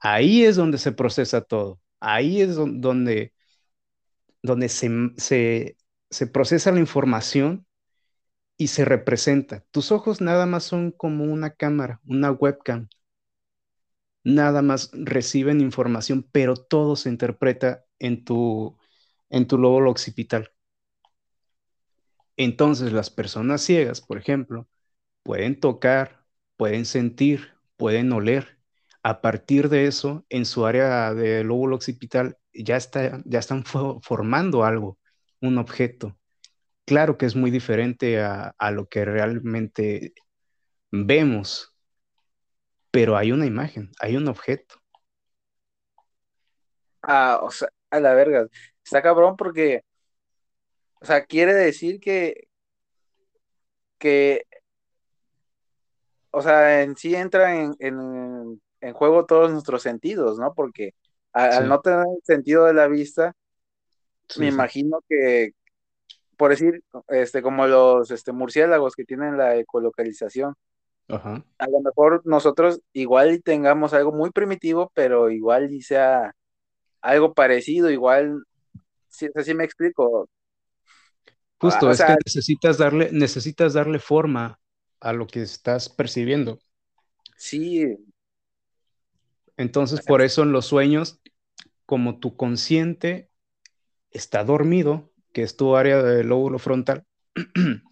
[SPEAKER 2] Ahí es donde se procesa todo. Ahí es don- donde, donde se, se, se procesa la información y se representa. Tus ojos nada más son como una cámara, una webcam. Nada más reciben información, pero todo se interpreta en tu, en tu lóbulo occipital. Entonces, las personas ciegas, por ejemplo, pueden tocar, pueden sentir, pueden oler. A partir de eso, en su área de lóbulo occipital, ya, está, ya están fo- formando algo, un objeto. Claro que es muy diferente a, lo que realmente vemos, pero hay una imagen, hay un objeto.
[SPEAKER 1] Ah, o sea, a la verga. está cabrón porque, o sea, quiere decir que, que, o sea, en sí entra en, en, juego todos nuestros sentidos, ¿no? Porque al no tener el sentido de la vista, me imagino que, por decir, este, como los este, murciélagos que tienen la ecolocalización, a lo mejor nosotros igual tengamos algo muy primitivo, pero igual y sea algo parecido, igual, si, así me explico.
[SPEAKER 2] Justo, es que necesitas darle, necesitas darle forma a lo que estás percibiendo.
[SPEAKER 1] Sí.
[SPEAKER 2] Entonces, por eso en los sueños, como tu consciente está dormido, que es tu área del lóbulo frontal,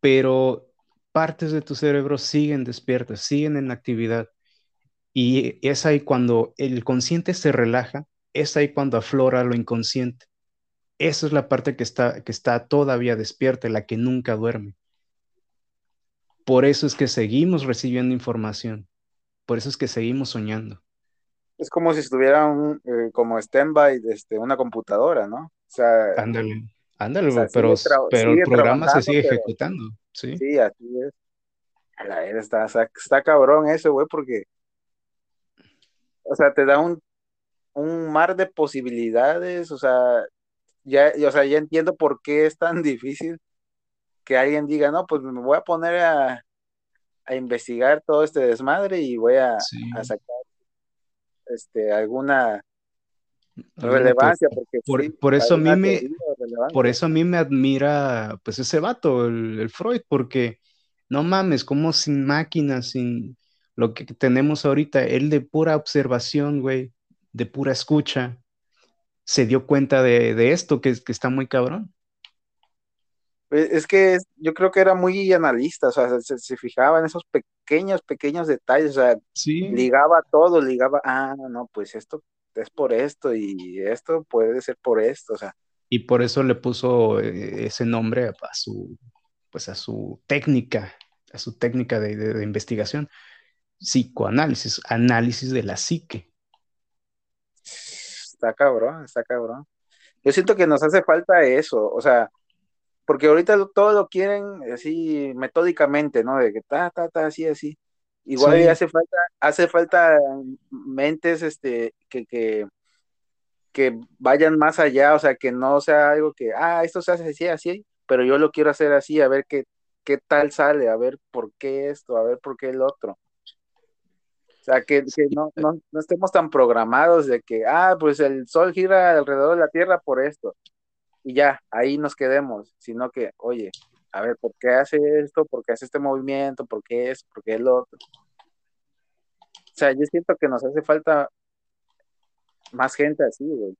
[SPEAKER 2] pero partes de tu cerebro siguen despiertas, siguen en actividad. Y es ahí cuando el consciente se relaja, es ahí cuando aflora lo inconsciente. Esa es la parte que está, que está todavía despierta, la que nunca duerme. Por eso es que seguimos recibiendo información. Por eso es que seguimos soñando.
[SPEAKER 1] Es como si estuviera un, eh, como stand-by este, una computadora, ¿no? O sea,
[SPEAKER 2] ándale, ándale, pero, pero el programa se sigue ejecutando. Sí,
[SPEAKER 1] sí así es. A la vez está, está cabrón eso, güey, porque, o sea, te da un, un mar de posibilidades, o sea, ya, o sea, ya entiendo por qué es tan difícil que alguien diga, no, pues me voy a poner a, a investigar todo este desmadre y voy a, a sacar este, alguna relevancia porque
[SPEAKER 2] por, eso a mí me por eso a mí me admira pues ese vato el, Freud porque no mames como sin máquinas sin lo que tenemos ahorita él de pura observación güey de pura escucha se dio cuenta de, esto que, que está muy cabrón
[SPEAKER 1] es que yo creo que era muy analista, o sea, se, fijaba en esos pequeños, pequeños detalles, o sea, ligaba todo, ligaba, ah, no, pues esto es por esto y esto puede ser por esto, o sea.
[SPEAKER 2] Y por eso le puso eh, ese nombre a su, pues a su técnica, a su técnica de, de investigación, psicoanálisis, análisis de la psique.
[SPEAKER 1] Está cabrón, está cabrón. Yo siento que nos hace falta eso, o sea, porque ahorita todo lo quieren así metódicamente, ¿no? De que ta, ta, ta, así, así. Igual hace falta, hace falta mentes este, que, que, que vayan más allá, o sea, que no sea algo que, ah, esto se hace así, así, pero yo lo quiero hacer así, a ver qué, qué tal sale, a ver por qué esto, a ver por qué el otro. O sea, que, que no, no, no, estemos tan programados de que, ah, pues el sol gira alrededor de la Tierra por esto y ya, ahí nos quedemos, sino que, oye, a ver, ¿por qué hace esto? ¿Por qué hace este movimiento? ¿Por qué es? ¿Por qué el otro? O sea, yo siento que nos hace falta más gente así, güey.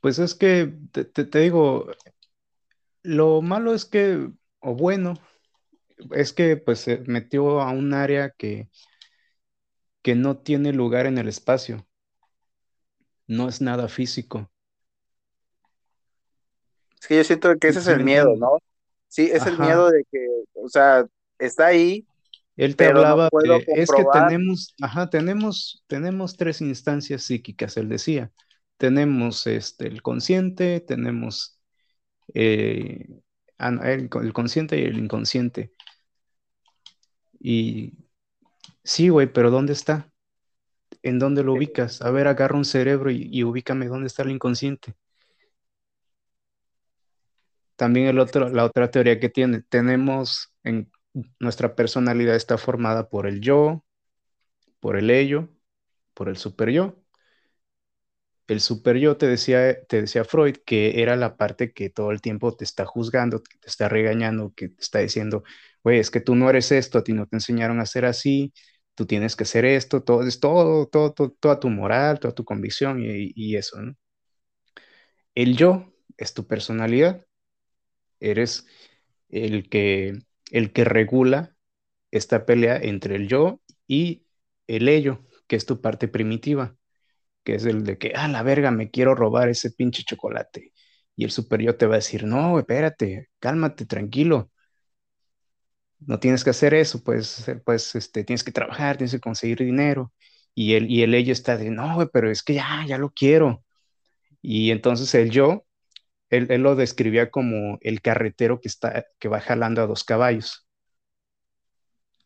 [SPEAKER 2] Pues es que, te, te, digo, lo malo es que, o bueno, es que pues se metió a un área que, que no tiene lugar en el espacio. No es nada físico.
[SPEAKER 1] Es que yo siento que ese es el miedo, ¿no? Sí, es el miedo de que, o sea, está ahí.
[SPEAKER 2] Él te hablaba es que tenemos, ajá, tenemos, tenemos tres instancias psíquicas, él decía. Tenemos este, el consciente, tenemos eh, el, consciente y el inconsciente. Y sí, güey, pero ¿dónde está? ¿En dónde lo ubicas? A ver, agarra un cerebro y, y ubícame dónde está el inconsciente. También el otro, la otra teoría que tiene, tenemos en nuestra personalidad está formada por el yo, por el ello, por el super yo. El super yo te decía, te decía Freud que era la parte que todo el tiempo te está juzgando, te está regañando, que te está diciendo, güey, es que tú no eres esto, a ti no te enseñaron a ser así, tú tienes que ser esto, todo es todo, todo, toda tu moral, toda tu convicción y, y eso, ¿no? El yo es tu personalidad eres el que, el que regula esta pelea entre el yo y el ello, que es tu parte primitiva, que es el de que, ah, la verga, me quiero robar ese pinche chocolate. Y el super yo te va a decir, no, espérate, cálmate, tranquilo. No tienes que hacer eso, pues, pues este, tienes que trabajar, tienes que conseguir dinero. Y el, y el ello está de, no, pero es que ya, ya lo quiero. Y entonces el yo, él, lo describía como el carretero que, está, que va jalando a dos caballos,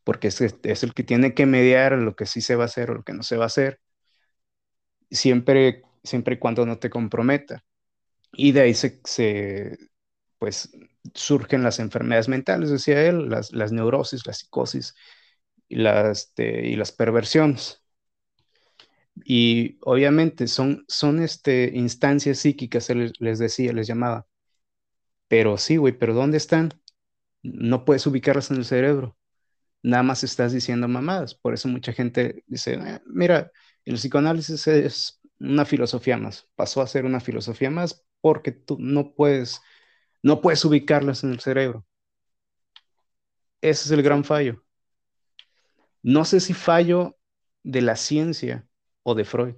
[SPEAKER 2] porque es, el que tiene que mediar lo que sí se va a hacer o lo que no se va a hacer, siempre, siempre y cuando no te comprometa. Y de ahí se, pues, surgen las enfermedades mentales, decía él, las, las neurosis, la psicosis y las, este, y las perversiones. Y obviamente son, son este, instancias psíquicas, les, les decía, les llamaba. Pero sí, güey, pero ¿dónde están? No puedes ubicarlas en el cerebro. Nada más estás diciendo mamadas. Por eso mucha gente dice, ah, mira, el psicoanálisis es una filosofía más. Pasó a ser una filosofía más porque tú no puedes, no puedes ubicarlas en el cerebro. Ese es el gran fallo. No sé si fallo de la ciencia o de Freud.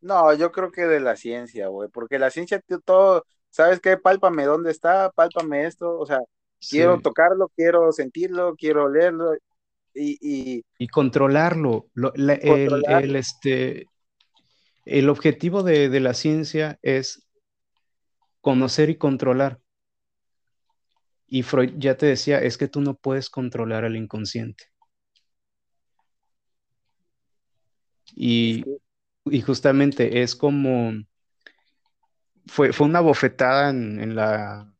[SPEAKER 1] No, yo creo que de la ciencia, güey, porque la ciencia todo, ¿sabes qué? Pálpame dónde está, pálpame esto, o sea, sí. quiero tocarlo, quiero sentirlo, quiero leerlo y... Y,
[SPEAKER 2] y controlarlo. Lo, la, controlarlo. El, el, este, el objetivo de, de la ciencia es conocer y controlar. Y Freud ya te decía, es que tú no puedes controlar al inconsciente. Y, y, justamente es como, fue, fue una bofetada en, en, la,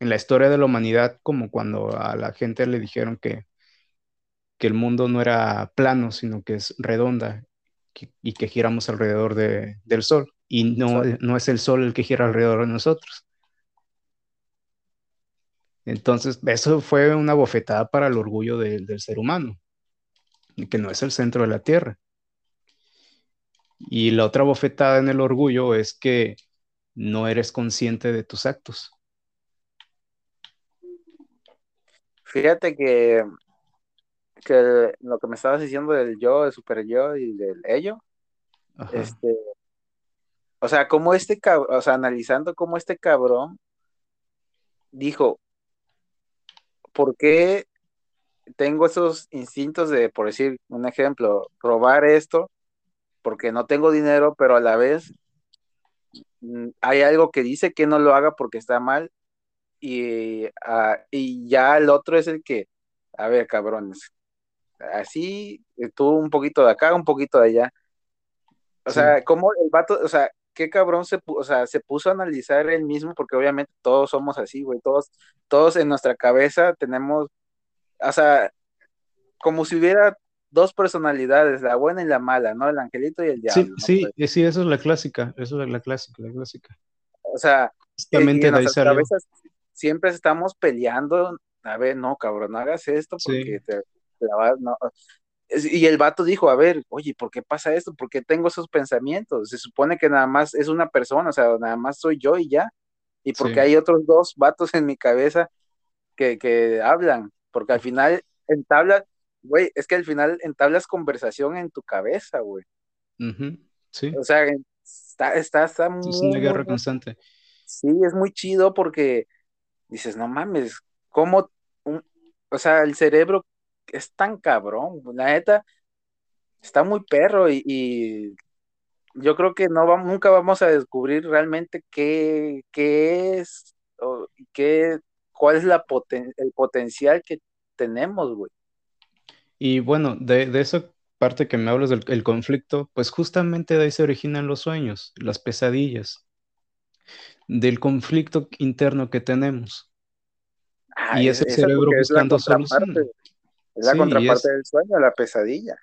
[SPEAKER 2] en la historia de la humanidad, como cuando a la gente le dijeron que, que el mundo no era plano, sino que es redonda que, y que giramos alrededor de, del Sol. Y no, no es el Sol el que gira alrededor de nosotros. Entonces, eso fue una bofetada para el orgullo de, del ser humano, que no es el centro de la Tierra. Y la otra bofetada en el orgullo es que no eres consciente de tus actos.
[SPEAKER 1] Fíjate que, que lo que me estabas diciendo del yo, del super yo y del ello, Ajá. este, o sea, como este cabrón, o sea, analizando cómo este cabrón dijo, ¿por qué tengo esos instintos de, por decir un ejemplo, robar esto? Porque no tengo dinero, pero a la vez mm, hay algo que dice que no lo haga porque está mal y, uh, y ya el otro es el que, a ver, cabrones, así tú un poquito de acá, un poquito de allá. O sí. sea, como el vato, o sea, qué cabrón se, o sea, se puso a analizar él mismo, porque obviamente todos somos así, güey, todos, todos en nuestra cabeza tenemos, o sea, como si hubiera dos personalidades, la buena y la mala, ¿no? El angelito y el diablo.
[SPEAKER 2] Sí, ¿no? sí, pues, sí, eso es la clásica, eso es la clásica, la clásica.
[SPEAKER 1] O sea, Justamente en nuestras cabezas siempre estamos peleando, a ver, no, cabrón, no hagas esto porque sí. te, te la vas, no. Y el vato dijo, a ver, oye, ¿por qué pasa esto? ¿Por qué tengo esos pensamientos? Se supone que nada más es una persona, o sea, nada más soy yo y ya. Y porque sí. hay otros dos vatos en mi cabeza que, que hablan, porque al final entablan, güey, es que al final entablas conversación en tu cabeza, güey.
[SPEAKER 2] Uh -huh. Sí.
[SPEAKER 1] O sea, está, está, está
[SPEAKER 2] muy. Es una guerra constante.
[SPEAKER 1] Sí, es muy chido porque dices, no mames, ¿cómo? Un... O sea, el cerebro es tan cabrón, la neta, está muy perro y, y yo creo que no vamos, nunca vamos a descubrir realmente qué, qué es, o qué, cuál es la poten el potencial que tenemos, güey.
[SPEAKER 2] Y bueno, de, de esa parte que me hablas del el conflicto, pues justamente de ahí se originan los sueños, las pesadillas, del conflicto interno que tenemos.
[SPEAKER 1] Ah, y es el cerebro buscando soluciones. Es la sí, contraparte es... del sueño, la pesadilla.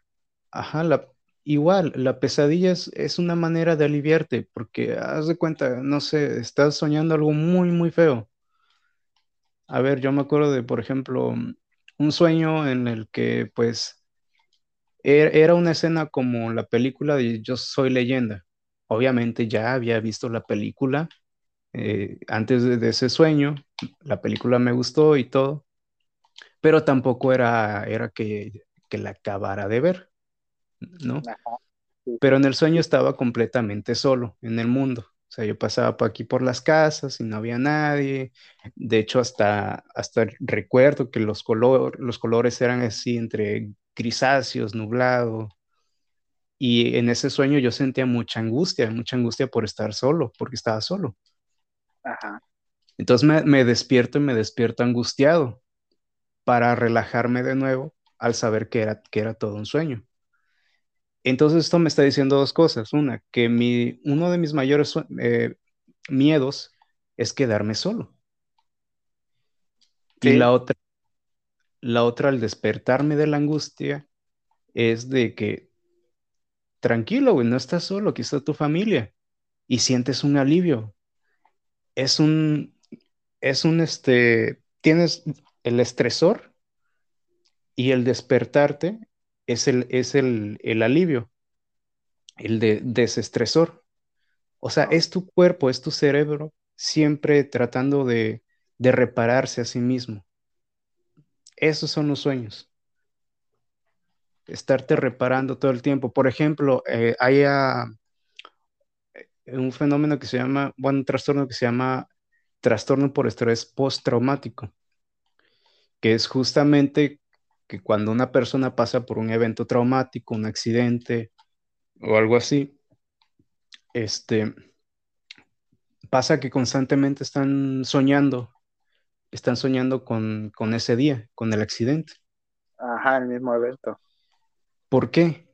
[SPEAKER 2] Ajá, la, igual, la pesadilla es, es, una manera de aliviarte, porque haz de cuenta, no sé, estás soñando algo muy, muy feo. A ver, yo me acuerdo de, por ejemplo, un sueño en el que pues er, era una escena como la película de Yo Soy leyenda. Obviamente ya había visto la película eh, antes de, de, ese sueño, la película me gustó y todo, pero tampoco era, era que, que la acabara de ver, ¿no? Pero en el sueño estaba completamente solo en el mundo. O sea, yo pasaba por aquí por las casas y no había nadie. De hecho, hasta, hasta recuerdo que los, color, los colores eran así entre grisáceos, nublado. Y en ese sueño yo sentía mucha angustia, mucha angustia por estar solo, porque estaba solo.
[SPEAKER 1] Ajá.
[SPEAKER 2] Entonces me, me despierto y me despierto angustiado para relajarme de nuevo al saber que era, que era todo un sueño. Entonces esto me está diciendo dos cosas. Una, que mi, uno de mis mayores eh, miedos es quedarme solo. Y la otra, la otra al despertarme de la angustia es de que tranquilo, güey, no estás solo, aquí está tu familia y sientes un alivio. Es un, es un, este, tienes el estresor y el despertarte es el, es el, el alivio, el de desestresor. O sea, es tu cuerpo, es tu cerebro siempre tratando de, de repararse a sí mismo. Esos son los sueños. Estarte reparando todo el tiempo. Por ejemplo, eh, hay ah, un fenómeno que se llama, bueno, un trastorno que se llama trastorno por estrés postraumático, que es justamente que cuando una persona pasa por un evento traumático, un accidente o algo así, este, pasa que constantemente están soñando, están soñando con, con ese día, con el accidente.
[SPEAKER 1] Ajá, el mismo evento.
[SPEAKER 2] ¿Por qué?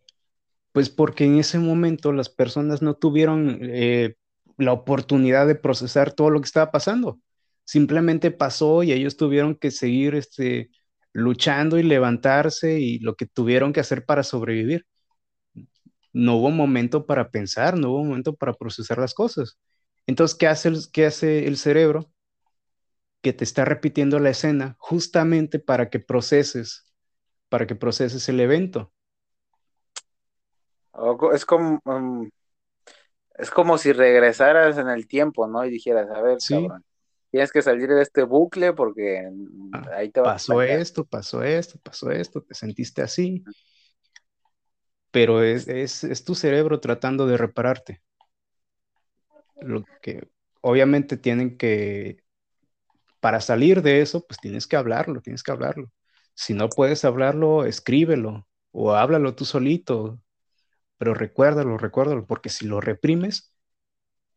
[SPEAKER 2] Pues porque en ese momento las personas no tuvieron eh, la oportunidad de procesar todo lo que estaba pasando. Simplemente pasó y ellos tuvieron que seguir este, luchando y levantarse y lo que tuvieron que hacer para sobrevivir. No hubo momento para pensar, no hubo momento para procesar las cosas. Entonces, ¿qué hace el, qué hace el cerebro? Que te está repitiendo la escena justamente para que proceses, para que proceses el evento.
[SPEAKER 1] Es como, um, es como si regresaras en el tiempo, ¿no? Y dijeras, a ver,
[SPEAKER 2] sí
[SPEAKER 1] tienes que salir de este bucle porque ah, ahí te
[SPEAKER 2] va Pasó esto, pasó esto, pasó esto, te sentiste así. Pero es, es, tu cerebro tratando de repararte. Lo que obviamente tienen que, para salir de eso, pues tienes que hablarlo, tienes que hablarlo. Si no puedes hablarlo, escríbelo o háblalo tú solito, pero recuérdalo, recuérdalo, porque si lo reprimes,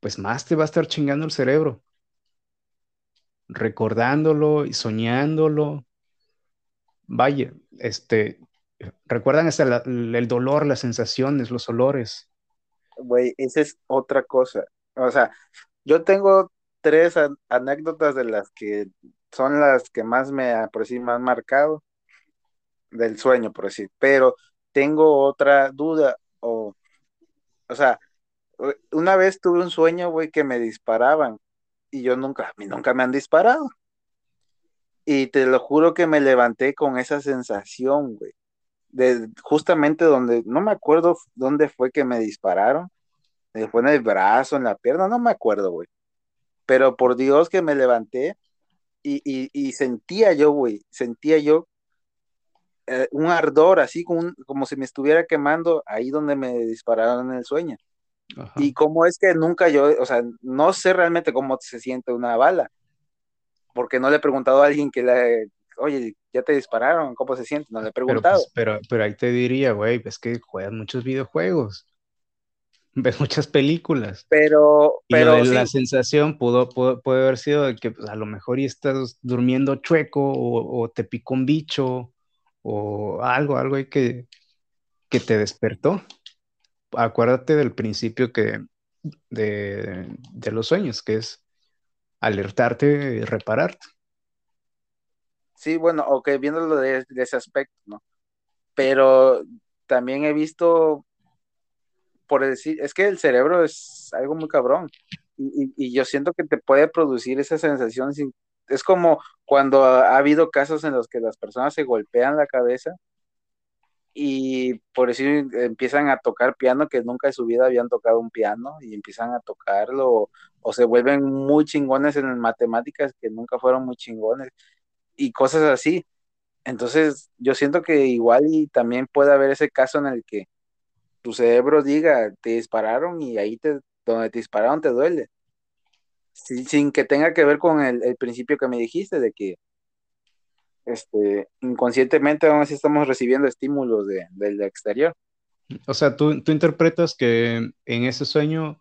[SPEAKER 2] pues más te va a estar chingando el cerebro recordándolo y soñándolo. Vaya, este, recuerdan hasta el dolor, las sensaciones, los olores.
[SPEAKER 1] Güey, esa es otra cosa. O sea, yo tengo tres anécdotas de las que son las que más me, por decir, han marcado del sueño, por decir, pero tengo otra duda, o, o sea, una vez tuve un sueño, güey, que me disparaban y yo nunca, a mí nunca me han disparado. Y te lo juro que me levanté con esa sensación, güey. De justamente donde, no me acuerdo dónde fue que me dispararon. Fue en el brazo, en la pierna, no me acuerdo, güey. Pero por Dios que me levanté y, sentía yo, güey, sentía yo eh, un ardor, así como, como si me estuviera quemando ahí donde me dispararon en el sueño. Y cómo es que nunca yo, o sea, no sé realmente cómo se siente una bala, porque no le he preguntado a alguien que le, oye, ya te dispararon, ¿cómo se siente? No le he pues, preguntado.
[SPEAKER 2] Pero, pero, ahí te diría, güey, es que juegas muchos videojuegos, ves muchas películas.
[SPEAKER 1] Pero, pero
[SPEAKER 2] la sensación pudo, puede haber sido de que pues, a lo mejor y estás durmiendo chueco o, te picó un bicho o algo, algo ahí que, que te despertó acuérdate del principio que de, los sueños, que es alertarte y repararte.
[SPEAKER 1] Sí, bueno, ok, viéndolo de, ese aspecto, ¿no? Pero también he visto, por decir, es que el cerebro es algo muy cabrón y, y yo siento que te puede producir esa sensación, es como cuando ha habido casos en los que las personas se golpean la cabeza y por eso empiezan a tocar piano que nunca en su vida habían tocado un piano y empiezan a tocarlo o, se vuelven muy chingones en matemáticas que nunca fueron muy chingones y cosas así. Entonces yo siento que igual también puede haber ese caso en el que tu cerebro diga, te dispararon y ahí te, donde te dispararon te duele. Sin, que tenga que ver con el, el principio que me dijiste de que este, inconscientemente aún así estamos recibiendo estímulos de, del exterior.
[SPEAKER 2] O sea, tú, tú interpretas que en ese sueño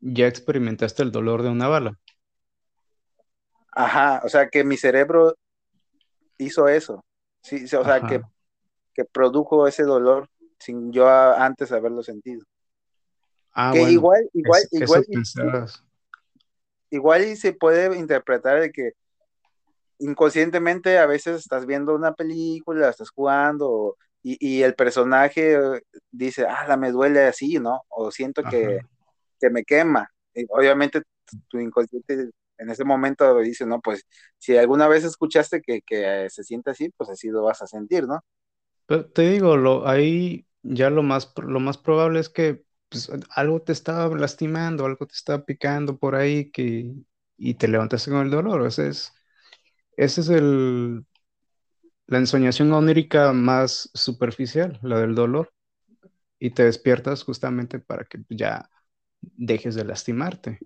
[SPEAKER 2] ya experimentaste el dolor de una bala.
[SPEAKER 1] Ajá, o sea, que mi cerebro hizo eso. Sí, o sea, que, que, produjo ese dolor sin yo antes haberlo sentido. Ah, que igual, igual, igual, igual y se puede interpretar de que inconscientemente a veces estás viendo una película, estás jugando y, el personaje dice, ah, la me duele así, ¿no? O siento que, me quema. obviamente tu inconsciente en ese momento dice, no, pues si alguna vez escuchaste que, se siente así, pues así lo vas a sentir, ¿no?
[SPEAKER 2] te digo, lo, ahí ya lo más, lo más probable es que pues, algo te estaba lastimando, algo te estaba picando por ahí que, y te levantaste con el dolor. Ese es, ese es el, la ensoñación onírica más superficial, la del dolor. Y te despiertas justamente para que ya dejes de lastimarte.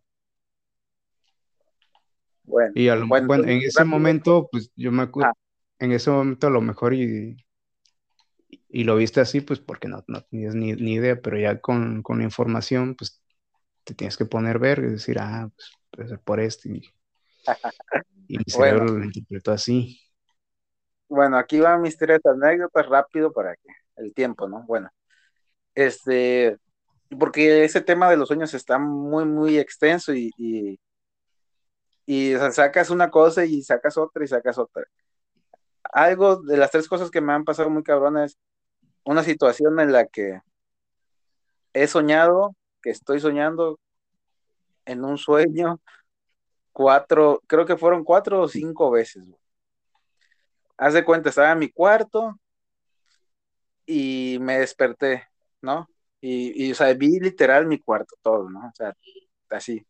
[SPEAKER 2] Bueno, y en ese momento, pues yo me acuerdo, ah. en ese momento a lo mejor y, y lo viste así, pues porque no, no tenías ni, idea, pero ya con, con, la información, pues te tienes que poner ver y decir, ah, pues puede ser por esto. Y, y mi cerebro lo interpretó así.
[SPEAKER 1] Bueno, aquí van mis tres anécdotas rápido para que el tiempo, ¿no? Bueno, este, porque ese tema de los sueños está muy, muy extenso y, y, y sacas una cosa y sacas otra y sacas otra. Algo de las tres cosas que me han pasado muy cabronas una situación en la que he soñado, que estoy soñando en un sueño cuatro, creo que fueron cuatro o cinco veces. Haz de cuenta, estaba en mi cuarto y me desperté, ¿no? Y, y, o sea, vi literal mi cuarto, todo, ¿no? O sea, así.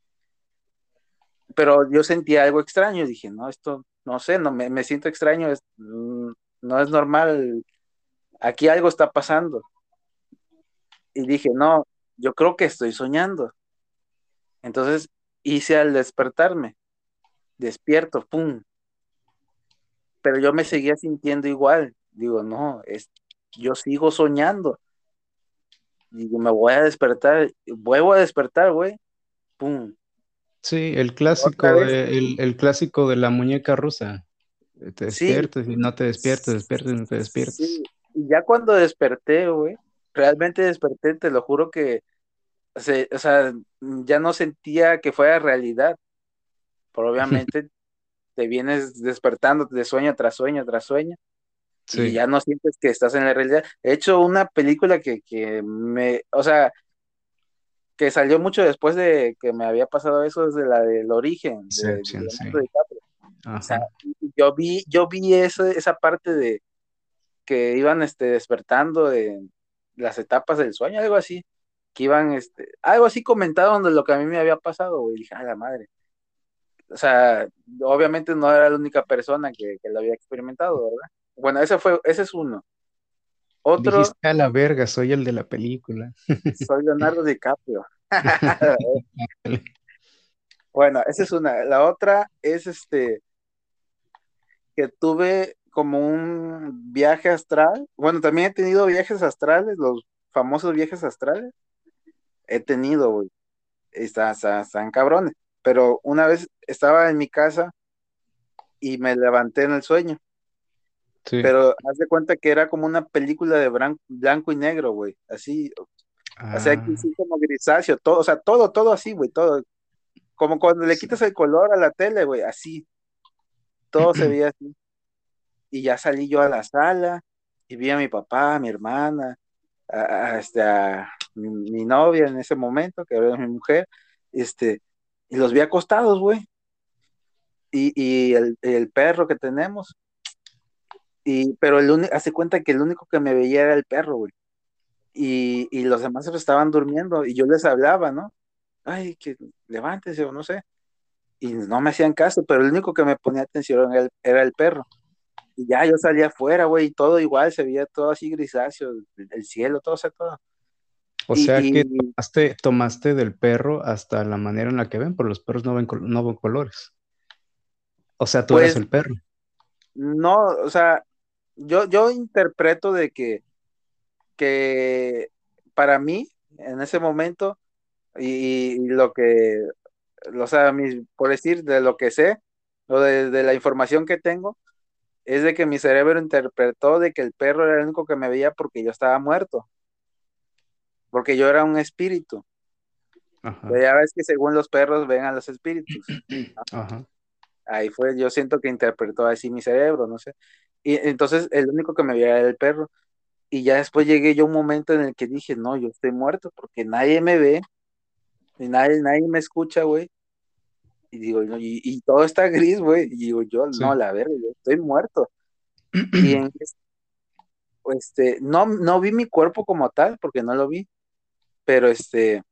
[SPEAKER 1] Pero yo sentía algo extraño, dije, no, esto, no sé, no, me, me siento extraño, es, mm, no es normal aquí algo está pasando. Y dije, no, yo creo que estoy soñando. Entonces hice al despertarme, despierto, ¡pum! Pero yo me seguía sintiendo igual. Digo, no, es, yo sigo soñando. Digo, me voy a despertar, vuelvo a despertar, güey, ¡pum!
[SPEAKER 2] Sí, el clásico, el, el, clásico de la muñeca rusa. Te despiertas y no te despiertas, despiertas y no te despiertas. Sí,
[SPEAKER 1] y ya cuando desperté, güey, realmente desperté, te lo juro que, o sea, ya no sentía que fuera realidad. Pero obviamente te vienes despertando de sueño tras sueño tras sueño. Y ya no sientes que estás en la realidad. He hecho una película que, que me, o sea, que salió mucho después de que me había pasado eso desde la del origen. De, o sea, yo vi, yo vi eso, esa parte de, que iban este, despertando de las etapas del sueño, algo así, que iban, este, algo así comentaron de lo que a mí me había pasado, güey, dije, a la madre. O sea, obviamente no era la única persona que, lo había experimentado, ¿verdad? Bueno, ese fue, ese es uno.
[SPEAKER 2] Otro. Dijiste a la verga, soy el de la película.
[SPEAKER 1] Soy Leonardo DiCaprio. bueno, esa es una. La otra es este que tuve como un viaje astral. Bueno, también he tenido viajes astrales, los famosos viajes astrales. He tenido, güey. Están, están, cabrones. Pero una vez estaba en mi casa y me levanté en el sueño. Pero haz de cuenta que era como una película de blanco, y negro, güey. Así. O sea, ah. como grisáceo, todo, o sea, todo, todo así, güey, todo. Como cuando le quitas el color a la tele, güey, así. Todo se veía así y ya salí yo a la sala y vi a mi papá, a mi hermana, a, este, mi, novia en ese momento, que era mi mujer, este, y los vi acostados, güey. Y, el, perro que tenemos. Y, pero el hace cuenta que el único que me veía era el perro, güey. Y, y los demás estaban durmiendo y yo les hablaba, ¿no? Ay, que levántese o no sé. Y no me hacían caso, pero el único que me ponía atención era el perro. Y ya yo salía afuera, güey, y todo igual, se veía todo así grisáceo, el, cielo, todo, o todo.
[SPEAKER 2] O sea que tomaste, tomaste, del perro hasta la manera en la que ven, pero los perros no ven, no ven colores. O sea, tú eres pues, el perro.
[SPEAKER 1] No, o sea, yo, yo interpreto de que, que para mí, en ese momento, y, lo que, o sea, por decir, de lo que sé, o de, de, la información que tengo, es de que mi cerebro interpretó de que el perro era el único que me veía porque yo estaba muerto, porque yo era un espíritu. ya ves que según los perros ven a los espíritus. Ahí fue, yo siento que interpretó así mi cerebro, no sé. Y entonces el único que me veía era el perro. Y ya después llegué yo a un momento en el que dije, no, yo estoy muerto porque nadie me ve, y nadie, nadie me escucha, güey. Y digo, y, todo está gris, güey. Y digo, yo, no, la verga, yo estoy muerto. y en este, no, no vi mi cuerpo como tal, porque no lo vi, pero este,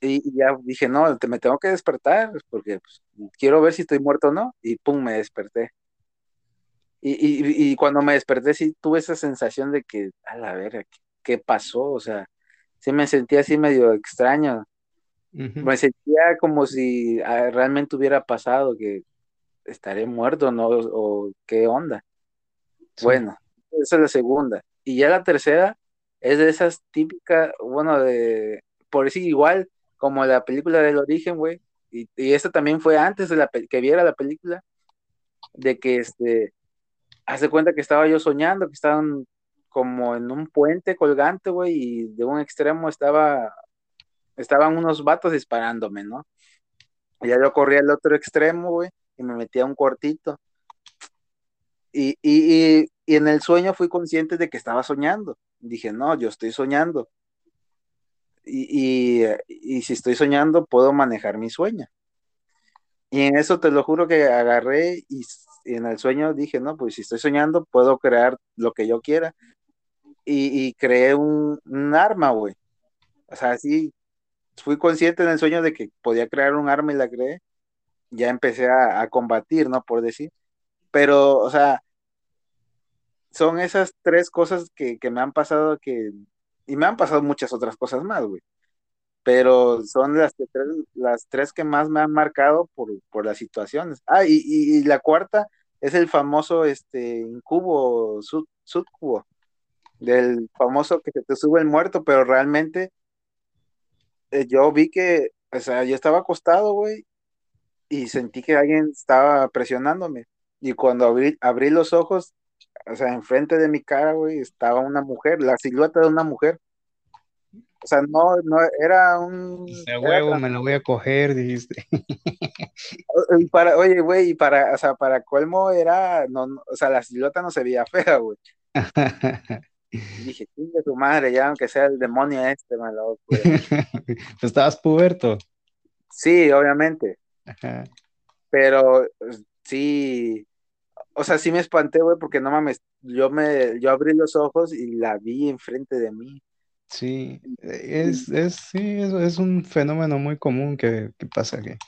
[SPEAKER 1] y, ya dije, no, te, me tengo que despertar, porque pues, quiero ver si estoy muerto o no, y pum, me desperté. Y, y, cuando me desperté, sí tuve esa sensación de que, a la verga, ¿qué, pasó? O sea, sí me sentía así medio extraño. Me sentía como si ah, realmente hubiera pasado, que estaré muerto, ¿no? O, qué onda. Bueno, esa es la segunda. Y ya la tercera es de esas típicas, bueno, de, por decir igual, como la película del origen, güey. Y, y esta también fue antes de la que viera la película, de que este, hace cuenta que estaba yo soñando, que estaban como en un puente colgante, güey, y de un extremo estaba estaban unos vatos disparándome, ¿no? Y ya yo corría al otro extremo, güey, y me metía un cuartito. Y, y, y, en el sueño fui consciente de que estaba soñando. Dije, no, yo estoy soñando. Y, y, si estoy soñando, puedo manejar mi sueño. Y en eso te lo juro que agarré y, en el sueño dije, no, pues si estoy soñando, puedo crear lo que yo quiera. Y, creé un, un arma, güey. O sea, así fui consciente en el sueño de que podía crear un arma y la creé, ya empecé a, combatir, ¿no? Por decir. Pero, o sea, son esas tres cosas que, me han pasado que, y me han pasado muchas otras cosas más, güey. Pero son las, que tres, las tres que más me han marcado por, por las situaciones. Ah, y, la cuarta es el famoso este, incubo, subcubo, del famoso que se te sube el muerto, pero realmente eh, yo vi que, o sea, yo estaba acostado, güey, y sentí que alguien estaba presionándome. Y cuando abrí, abrí los ojos, o sea, enfrente de mi cara, güey, estaba una mujer, la silueta de una mujer. O sea, no, no, era un...
[SPEAKER 2] Ese huevo me lo voy a coger, dijiste.
[SPEAKER 1] Y para, oye, güey, y para, o sea, para colmo era, no, o sea, la silueta no se veía fea, güey. dije, de tu madre, ya aunque sea el demonio este, malo. Pues".
[SPEAKER 2] ¿Estabas puberto?
[SPEAKER 1] Sí, obviamente. Pero sí, o sea, sí me espanté, güey, porque no mames, yo me, yo abrí los ojos y la vi enfrente de mí.
[SPEAKER 2] Sí, es, es, sí, es, es un fenómeno muy común que, que pasa que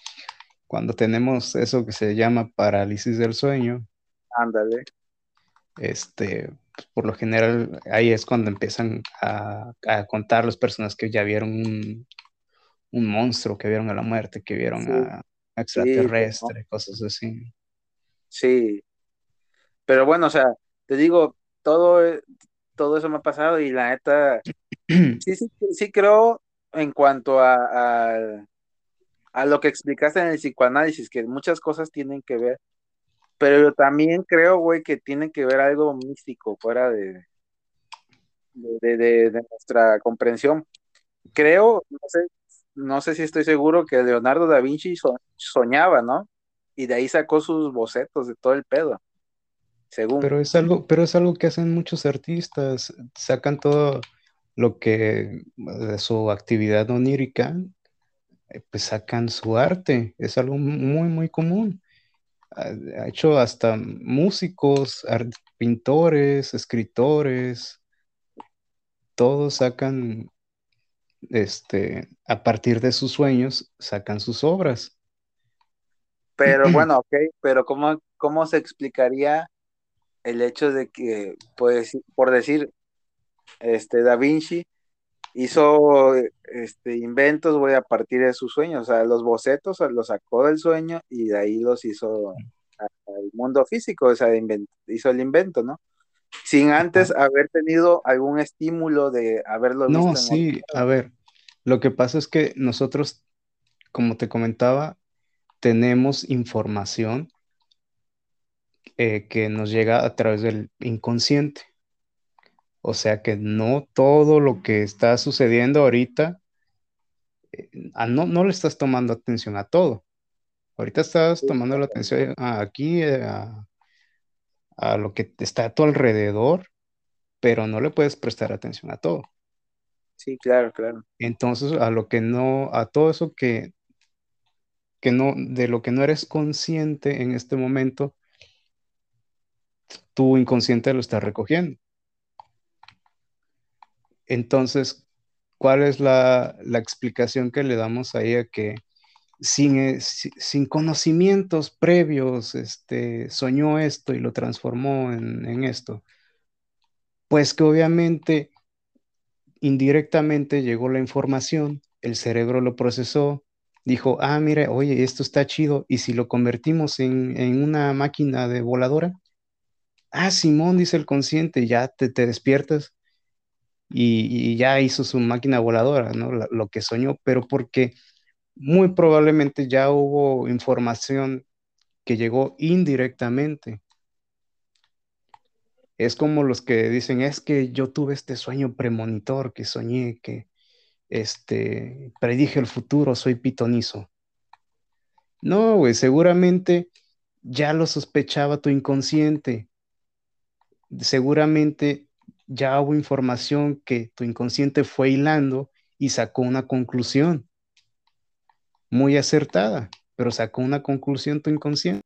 [SPEAKER 2] cuando tenemos eso que se llama parálisis del sueño.
[SPEAKER 1] Ándale.
[SPEAKER 2] Este, por lo general ahí es cuando empiezan a, contar las personas que ya vieron un, monstruo, que vieron a la muerte, que vieron a, extraterrestres, cosas así.
[SPEAKER 1] Sí, pero bueno, o sea, te digo, todo, todo eso me ha pasado y la neta, sí, sí, sí creo en cuanto a, a, a lo que explicaste en el psicoanálisis, que muchas cosas tienen que ver pero yo también creo, güey, que tiene que ver algo místico fuera de, de, nuestra comprensión. Creo, no sé, no sé si estoy seguro que Leonardo da Vinci soñaba, ¿no? Y de ahí sacó sus bocetos de todo el pedo. Según.
[SPEAKER 2] Pero es algo, pero es algo que hacen muchos artistas, sacan todo lo que de su actividad onírica, eh, pues sacan su arte, es algo muy, muy común ha hecho hasta músicos, pintores, escritores, todos sacan, este, a partir de sus sueños, sacan sus obras.
[SPEAKER 1] Pero bueno, ok, pero ¿cómo, cómo se explicaría el hecho de que, pues, por decir, este, Da Vinci hizo este, inventos, güey, a partir de sus sueños. O sea, los bocetos los sacó del sueño y de ahí los hizo al mundo físico, o sea, hizo el invento, ¿no? sin antes haber tenido algún estímulo de haberlo visto.
[SPEAKER 2] No, sí, a ver, lo que pasa es que nosotros, como te comentaba, tenemos información eh, que nos llega a través del inconsciente. O sea que no todo lo que está sucediendo ahorita, eh, no, no le estás tomando atención a todo. Ahorita estás tomando la atención aquí, eh, a, a lo que está a tu alrededor, pero no le puedes prestar atención a todo.
[SPEAKER 1] Sí, claro, claro.
[SPEAKER 2] Entonces, a lo que no, a todo eso que, que no, de lo que no eres consciente en este momento, tu inconsciente lo está recogiendo. Entonces, ¿cuál es la, la explicación que le damos ahí a que eh, sin, conocimientos previos, este, soñó esto y lo transformó en, esto. Pues que obviamente indirectamente llegó la información, el cerebro lo procesó, dijo, ah, mire, oye, esto está chido, y si lo convertimos en, una máquina de voladora, ah, Simón, dice el consciente, ya te, despiertas y, ya hizo su máquina voladora, ¿no? lo que soñó, pero porque muy probablemente ya hubo información que llegó indirectamente. Es como los que dicen, es que yo tuve este sueño premonitor, que soñé que este, predije el futuro, soy pitonizo. No, güey, seguramente ya lo sospechaba tu inconsciente. Seguramente ya hubo información que tu inconsciente fue hilando y sacó una conclusión muy acertada, pero sacó una conclusión tu inconsciente.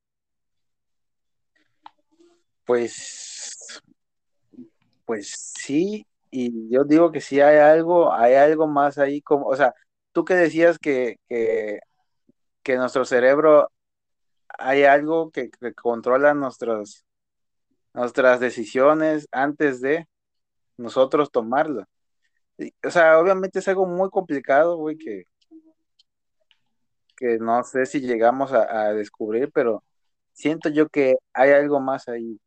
[SPEAKER 1] Pues, pues sí, y yo digo que sí hay algo, hay algo más ahí como, o sea, tú que decías que, que, que nuestro cerebro hay algo que, controla nuestros, nuestras decisiones antes de nosotros tomarlo. O sea, obviamente es algo muy complicado, güey, que, que no sé si llegamos a, descubrir, pero siento yo que hay algo más ahí.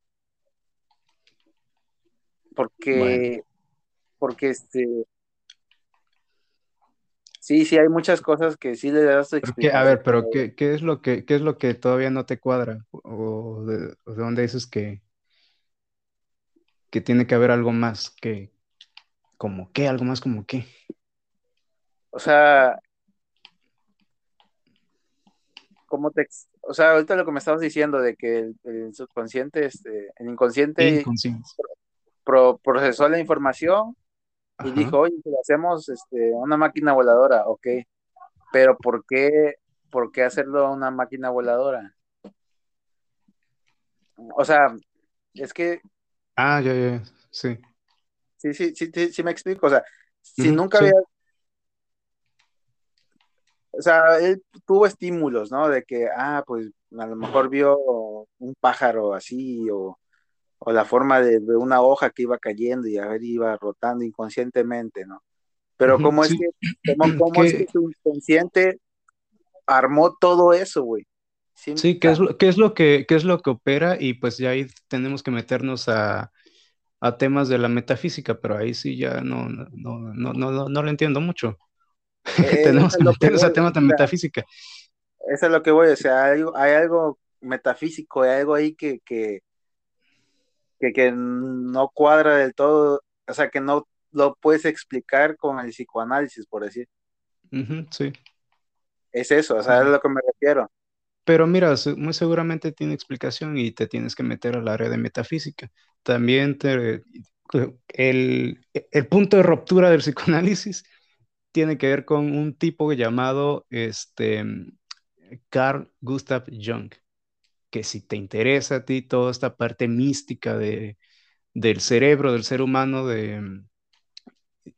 [SPEAKER 1] Porque, porque este, sí, sí, hay muchas cosas que sí le das
[SPEAKER 2] su A ver, pero ¿qué, es lo que, ¿qué es lo que todavía no te cuadra? ¿O de, dónde dices que, que tiene que haber algo más que, como qué, algo más como qué?
[SPEAKER 1] O sea, como te, o sea, ahorita lo que me estabas diciendo de que el, subconsciente, este, el inconsciente, procesó la información y dijo, oye, si hacemos este, una máquina voladora, ok, pero ¿por qué, por qué hacerlo una máquina voladora? O sea, es que...
[SPEAKER 2] Ah, ya, ya, sí.
[SPEAKER 1] Sí, sí, sí, sí, me explico, o sea, si nunca había o sea, él tuvo estímulos, ¿no? De que, ah, pues a lo mejor vio un pájaro así, o, la forma de, una hoja que iba cayendo y a ver, iba rotando inconscientemente, ¿no? Pero ¿cómo, es que, cómo, es que su inconsciente armó todo eso, güey?
[SPEAKER 2] Sí, ¿qué es, lo, qué, es lo que, qué es lo que opera? Y pues ya ahí tenemos que meternos a, a temas de la metafísica, pero ahí sí ya no, no, no, no, no lo entiendo mucho. Eh, tenemos que meternos a temas de metafísica.
[SPEAKER 1] Eso es lo que voy, o sea, hay, algo metafísico, hay algo ahí que, que, que, no cuadra del todo, o sea, que no lo puedes explicar con el psicoanálisis, por decir.
[SPEAKER 2] sí.
[SPEAKER 1] Es eso, o sea, es a lo que me refiero.
[SPEAKER 2] Pero mira, muy seguramente tiene explicación y te tienes que meter al área de metafísica. También te, el, el punto de ruptura del psicoanálisis tiene que ver con un tipo llamado este, Carl Gustav Jung, que si te interesa a ti toda esta parte mística de, del cerebro, del ser humano, de,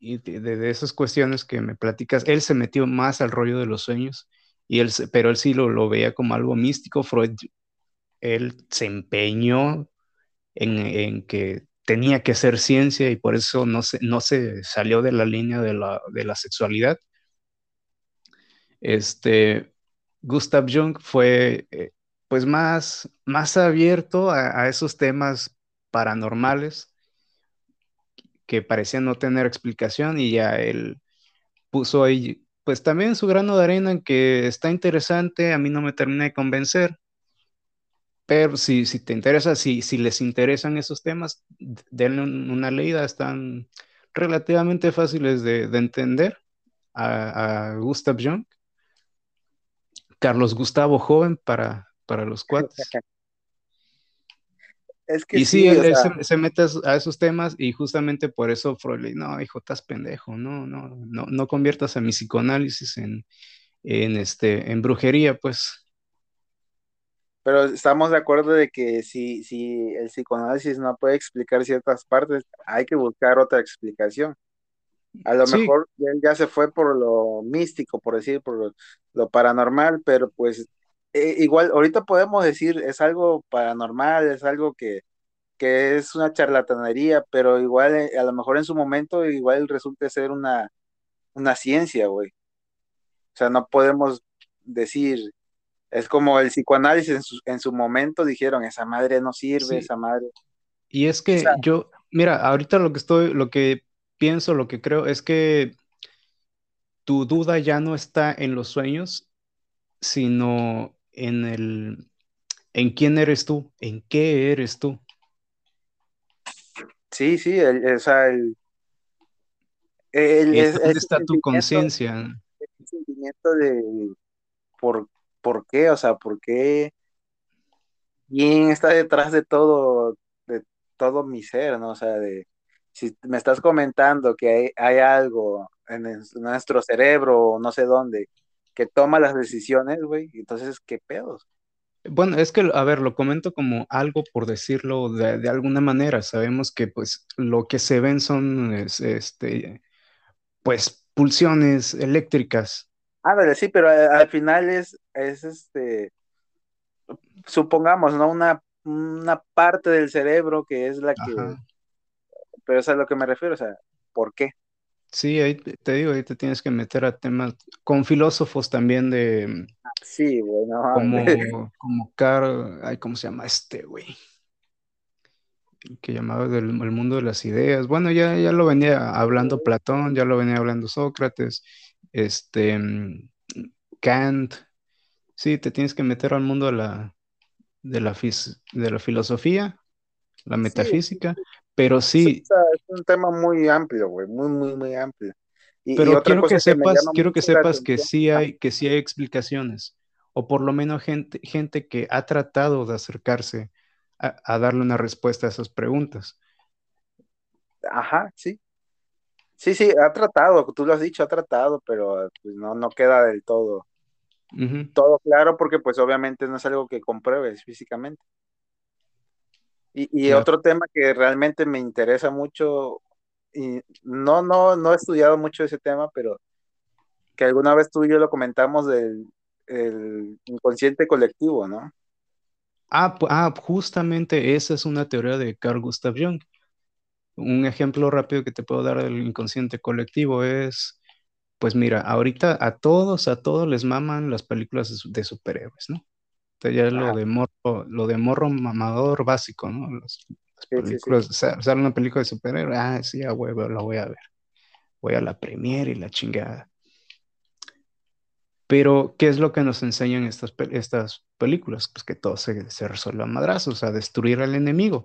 [SPEAKER 2] de, esas cuestiones que me platicas, él se metió más al rollo de los sueños, y él, pero él sí lo, veía como algo místico. Freud, él se empeñó en, que tenía que ser ciencia y por eso no se, no se salió de la línea de la, sexualidad. Este, Gustav Jung fue eh, pues más, más abierto a, esos temas paranormales que parecían no tener explicación y ya él puso ahí, pues también su grano de arena en que está interesante, a mí no me termina de convencer, pero si, si te interesa, si, si les interesan esos temas, denle una leída, están relativamente fáciles de, entender a, a Gustav Jung. Carlos Gustavo Joven para, para los cuates. Es que y sí, él se, mete a esos temas y justamente por eso Freud le no, hijo, estás pendejo, no, no, no, no conviertas a mi psicoanálisis en, en, este, en brujería, pues.
[SPEAKER 1] Pero estamos de acuerdo de que si, si el psicoanálisis no puede explicar ciertas partes, hay que buscar otra explicación. A lo mejor él ya se fue por lo místico, por decir, por lo, paranormal, pero pues eh, igual ahorita podemos decir es algo paranormal, es algo que, que es una charlatanería, pero igual eh, a lo mejor en su momento igual resulta ser una, una ciencia, güey. O sea, no podemos decir, es como el psicoanálisis en su, en su momento dijeron, esa madre no sirve, esa madre.
[SPEAKER 2] Y es que yo, mira, ahorita lo que estoy, lo que pienso, lo que creo es que tu duda ya no está en los sueños, sino en el, en quién eres tú, en qué eres tú.
[SPEAKER 1] Sí, sí, o sea, el,
[SPEAKER 2] ¿Dónde está tu conciencia?
[SPEAKER 1] El sentimiento de por, por qué, o sea, por qué, quién está detrás de todo, de todo mi ser, ¿no? O sea, de, si me estás comentando que hay, algo en, nuestro cerebro o no sé dónde que toma las decisiones, güey, entonces, ¿qué pedos?
[SPEAKER 2] Bueno, es que, a ver, lo comento como algo por decirlo de, alguna manera. Sabemos que, pues, lo que se ven son, este, pues, pulsiones eléctricas.
[SPEAKER 1] Ah, sí, pero al, final es, es, este, supongamos, ¿no? Una, una parte del cerebro que es la que pero es a lo que me refiero, o sea, ¿por qué?
[SPEAKER 2] Sí, ahí te, digo, ahí te tienes que meter a temas con filósofos también de...
[SPEAKER 1] Sí, bueno.
[SPEAKER 2] Como, como Carl, ay, ¿cómo se llama este, güey? Que llamaba del el mundo de las ideas. Bueno, ya, ya lo venía hablando Platón, ya lo venía hablando Sócrates, este, Kant. Sí, te tienes que meter al mundo de la, de la, de la filosofía, la metafísica, pero sí.
[SPEAKER 1] Es, un tema muy amplio, güey, muy, muy, muy amplio.
[SPEAKER 2] pero quiero que sepas, quiero que sepas que sí hay, que sí hay explicaciones, o por lo menos gente, gente que ha tratado de acercarse a, darle una respuesta a esas preguntas.
[SPEAKER 1] Ajá, sí. Sí, sí, ha tratado, tú lo has dicho, ha tratado, pero pues no, no queda del todo. Todo claro porque pues obviamente no es algo que compruebes físicamente. Y, otro tema que realmente me interesa mucho, y no, no, no he estudiado mucho ese tema, pero que alguna vez tú y yo lo comentamos del inconsciente colectivo, ¿no?
[SPEAKER 2] Ah, ah, justamente esa es una teoría de Carl Gustav Jung. Un ejemplo rápido que te puedo dar del inconsciente colectivo es, pues mira, ahorita a todos, a todos les maman las películas de superhéroes, ¿no? Ya es lo de morro, lo de morro mamador básico, ¿no? las películas, sale una película de superhéroe, ah, sí, a huevo, la voy a ver. Voy a la premiere y la chingada. Pero, ¿qué es lo que nos enseñan estas, estas películas? Pues que todo se, se resuelve a madrazos, a destruir al enemigo.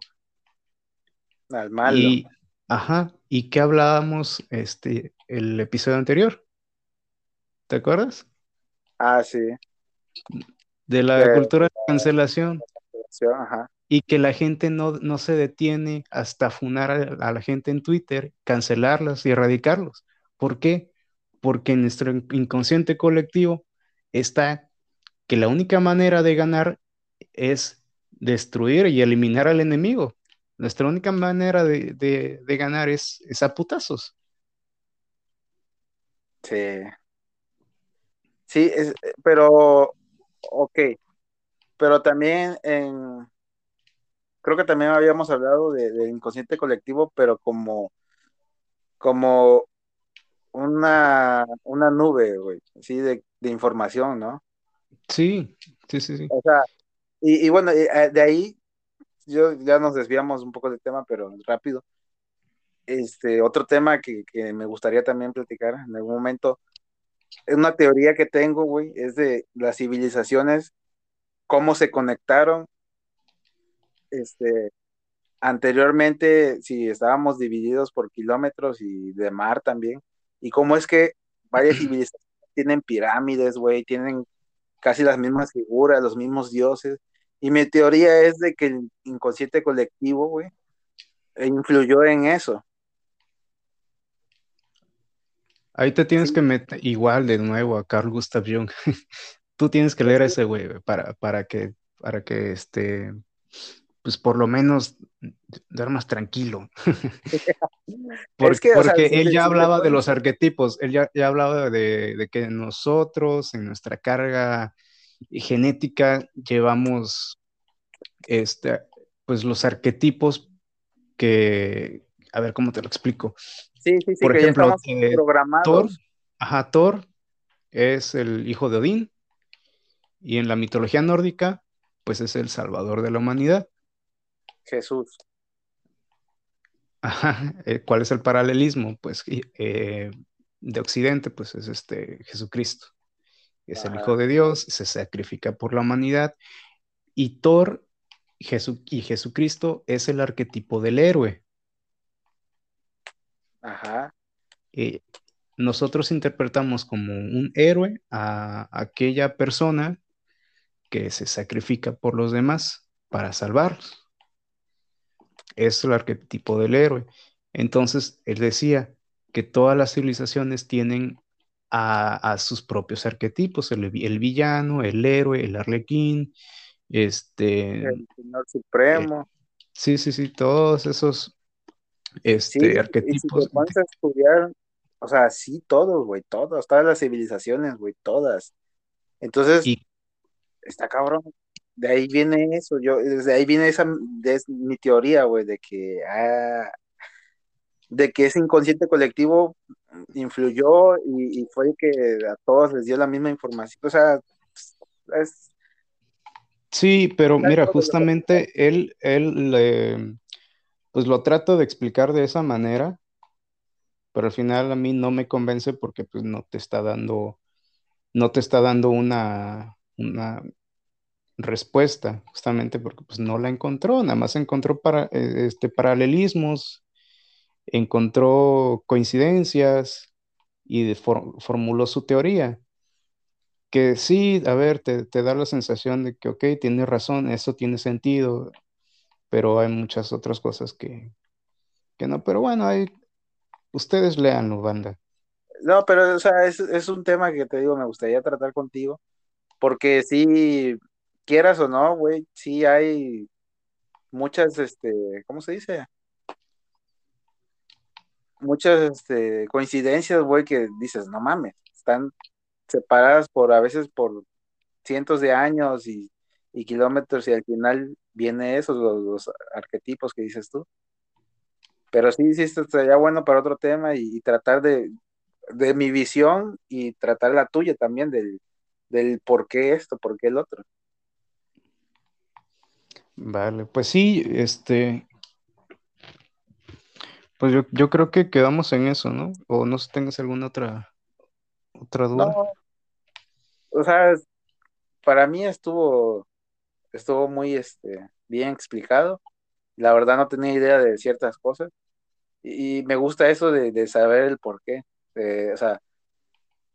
[SPEAKER 1] Al malo.
[SPEAKER 2] Y, ajá, ¿y qué hablábamos este, el episodio anterior? ¿Te acuerdas?
[SPEAKER 1] Ah, sí
[SPEAKER 2] de la cultura de cancelación. Y que la gente no, no, se detiene hasta funar a, la gente en Twitter, cancelarlas y erradicarlos. ¿Por qué? Porque en nuestro inconsciente colectivo está que la única manera de ganar es destruir y eliminar al enemigo. Nuestra única manera de, de, ganar es, es, a putazos.
[SPEAKER 1] Sí. Sí, es, pero Ok, pero también en, creo que también habíamos hablado de, inconsciente colectivo, pero como, como una, una nube, güey, así de, información, ¿no?
[SPEAKER 2] Sí, sí, sí, sí.
[SPEAKER 1] O sea, y, bueno, eh, de ahí yo ya nos desviamos un poco del tema, pero rápido. Este, otro tema que, que me gustaría también platicar en algún momento, una teoría que tengo, güey, es de las civilizaciones, cómo se conectaron, este, anteriormente, si estábamos divididos por kilómetros y de mar también, y cómo es que varias civilizaciones tienen pirámides, güey, tienen casi las mismas figuras, los mismos dioses, y mi teoría es de que el inconsciente colectivo, güey, influyó en eso.
[SPEAKER 2] Ahí te tienes que meter igual de nuevo a Carl Gustav Jung. Tú tienes que leer ese güey para, para que, para que este, pues por lo menos más tranquilo. porque, él ya hablaba de los arquetipos, él ya, hablaba de, de, que nosotros en nuestra carga genética llevamos este, pues los arquetipos que, a ver cómo te lo explico.
[SPEAKER 1] Sí, sí, sí, Por ejemplo, eh,
[SPEAKER 2] Thor, ajá, Thor es el hijo de Odín y en la mitología nórdica, pues es el salvador de la humanidad.
[SPEAKER 1] Jesús.
[SPEAKER 2] Ajá, eh, ¿cuál es el paralelismo? Pues eh, de Occidente, pues es este Jesucristo. Es el Hijo de Dios, se sacrifica por la humanidad. Y Thor y Jesucristo es el arquetipo del héroe.
[SPEAKER 1] Ajá.
[SPEAKER 2] Eh, nosotros interpretamos como un héroe a aquella persona que se sacrifica por los demás para salvarlos. Es el arquetipo del héroe. Entonces, él decía que todas las civilizaciones tienen a, sus propios arquetipos, el, villano, el héroe, el arlequín, este...
[SPEAKER 1] El Señor Supremo.
[SPEAKER 2] Eh, sí, sí, sí, todos esos este, arquetipos.
[SPEAKER 1] Y si te a estudiar, o sea, sí, todos, güey, todos, todas las civilizaciones, güey, todas. Entonces, está cabrón. De ahí viene eso, yo, desde ahí viene esa, de, mi teoría, güey, de que, ah, de que ese inconsciente colectivo influyó y, fue que a todos les dio la misma información. O sea, es...
[SPEAKER 2] Sí, pero mira, justamente él, él, pues lo trato de explicar de esa manera, pero al final a mí no me convence porque pues no te está dando, no te está dando una, una respuesta, justamente porque pues no la encontró, nada más encontró para, eh, este, paralelismos, encontró coincidencias y formuló su teoría. Que sí, a ver, te, da la sensación de que, ok, tiene razón, eso tiene sentido, pero hay muchas otras cosas que, que no. Pero bueno, hay, ustedes leanlo, banda.
[SPEAKER 1] No, pero o sea, es, es un tema que te digo, me gustaría tratar contigo, porque sí, quieras o no, güey, sí hay muchas, este, ¿cómo se dice? Muchas este, coincidencias, güey, que dices, no mames, están separadas por a veces por cientos de años y, kilómetros y al final viene eso, los, arquetipos que dices tú. Pero sí, sí, esto sería bueno para otro tema y, tratar de, de, mi visión y tratar la tuya también del, del por qué esto, por qué el otro.
[SPEAKER 2] Vale, pues sí, este, pues yo, creo que quedamos en eso, ¿no? O no sé si tengas alguna otra, otra duda. No,
[SPEAKER 1] o sea, para mí estuvo, estuvo muy, este, bien explicado. La verdad no tenía idea de ciertas cosas. Y, me gusta eso de, saber el por qué. o sea,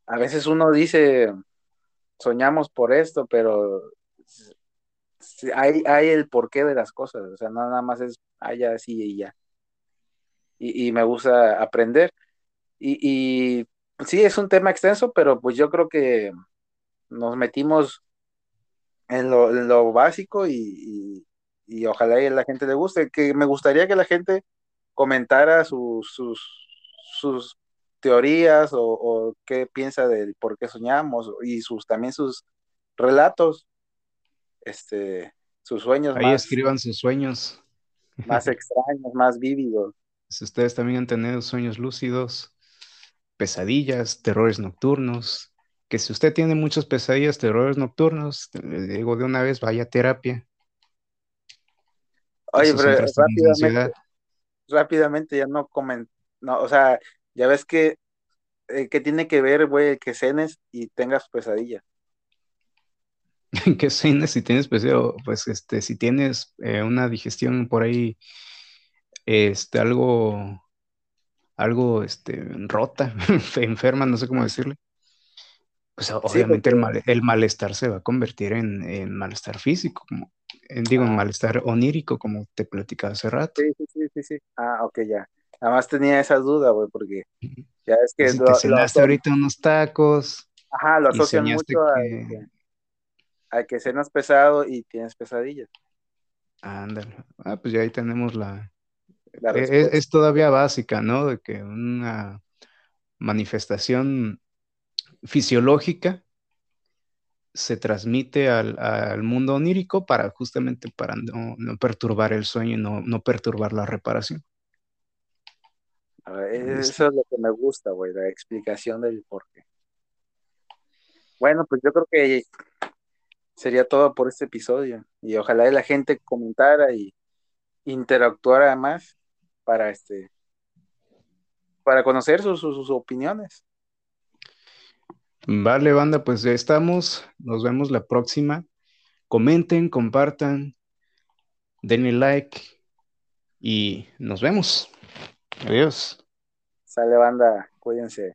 [SPEAKER 1] a veces uno dice, soñamos por esto, pero hay, hay el porqué de las cosas, o sea, no nada más es, allá así y ya. Y, me gusta aprender. Y, y sí, es un tema extenso, pero pues yo creo que nos metimos en lo, en lo básico y, y, ojalá a la gente le guste. Que me gustaría que la gente comentara sus, sus, sus teorías o, o, qué piensa del por qué soñamos y sus también sus relatos este, sus sueños.
[SPEAKER 2] Ahí escriban sus sueños.
[SPEAKER 1] Más extraños, más vívidos.
[SPEAKER 2] Si ustedes también han tenido sueños lúcidos, pesadillas, terrores nocturnos, que si usted tiene muchas pesadillas, terrores nocturnos, le digo de una vez, vaya a terapia.
[SPEAKER 1] Oye, pero rápidamente, rápidamente ya no comen, no, o sea, ya ves que, eh, que tiene que ver, güey, que cenes y tengas pesadilla.
[SPEAKER 2] que cenes y tienes pesadilla, pues este, si tienes eh, una digestión por ahí, este, algo, algo, este, rota, enferma, no sé cómo decirle. Pues obviamente el, malestar se va a convertir en, malestar físico, como digo, en ah. malestar onírico, como te platicaba hace rato.
[SPEAKER 1] Sí, sí, sí, sí, Ah, ok, ya. Además tenía esa duda, güey, porque ya es que...
[SPEAKER 2] Si te cenaste ahorita unos tacos.
[SPEAKER 1] Ajá, lo asocian mucho a, que, cenas pesado y tienes pesadillas.
[SPEAKER 2] Ándale. Ah, pues ya ahí tenemos la... E, e, es, todavía básica, ¿no? De que una manifestación fisiológica se transmite al, mundo onírico para justamente para no, perturbar el sueño y no, perturbar la reparación.
[SPEAKER 1] eso es lo que me gusta, güey, la explicación del por qué. Bueno, pues yo creo que sería todo por este episodio y ojalá la gente comentara y interactuara más para este para conocer sus opiniones.
[SPEAKER 2] Vale, banda, pues ya estamos. Nos vemos la próxima. Comenten, compartan, denle like y nos vemos. Adiós.
[SPEAKER 1] Sale, banda. Cuídense.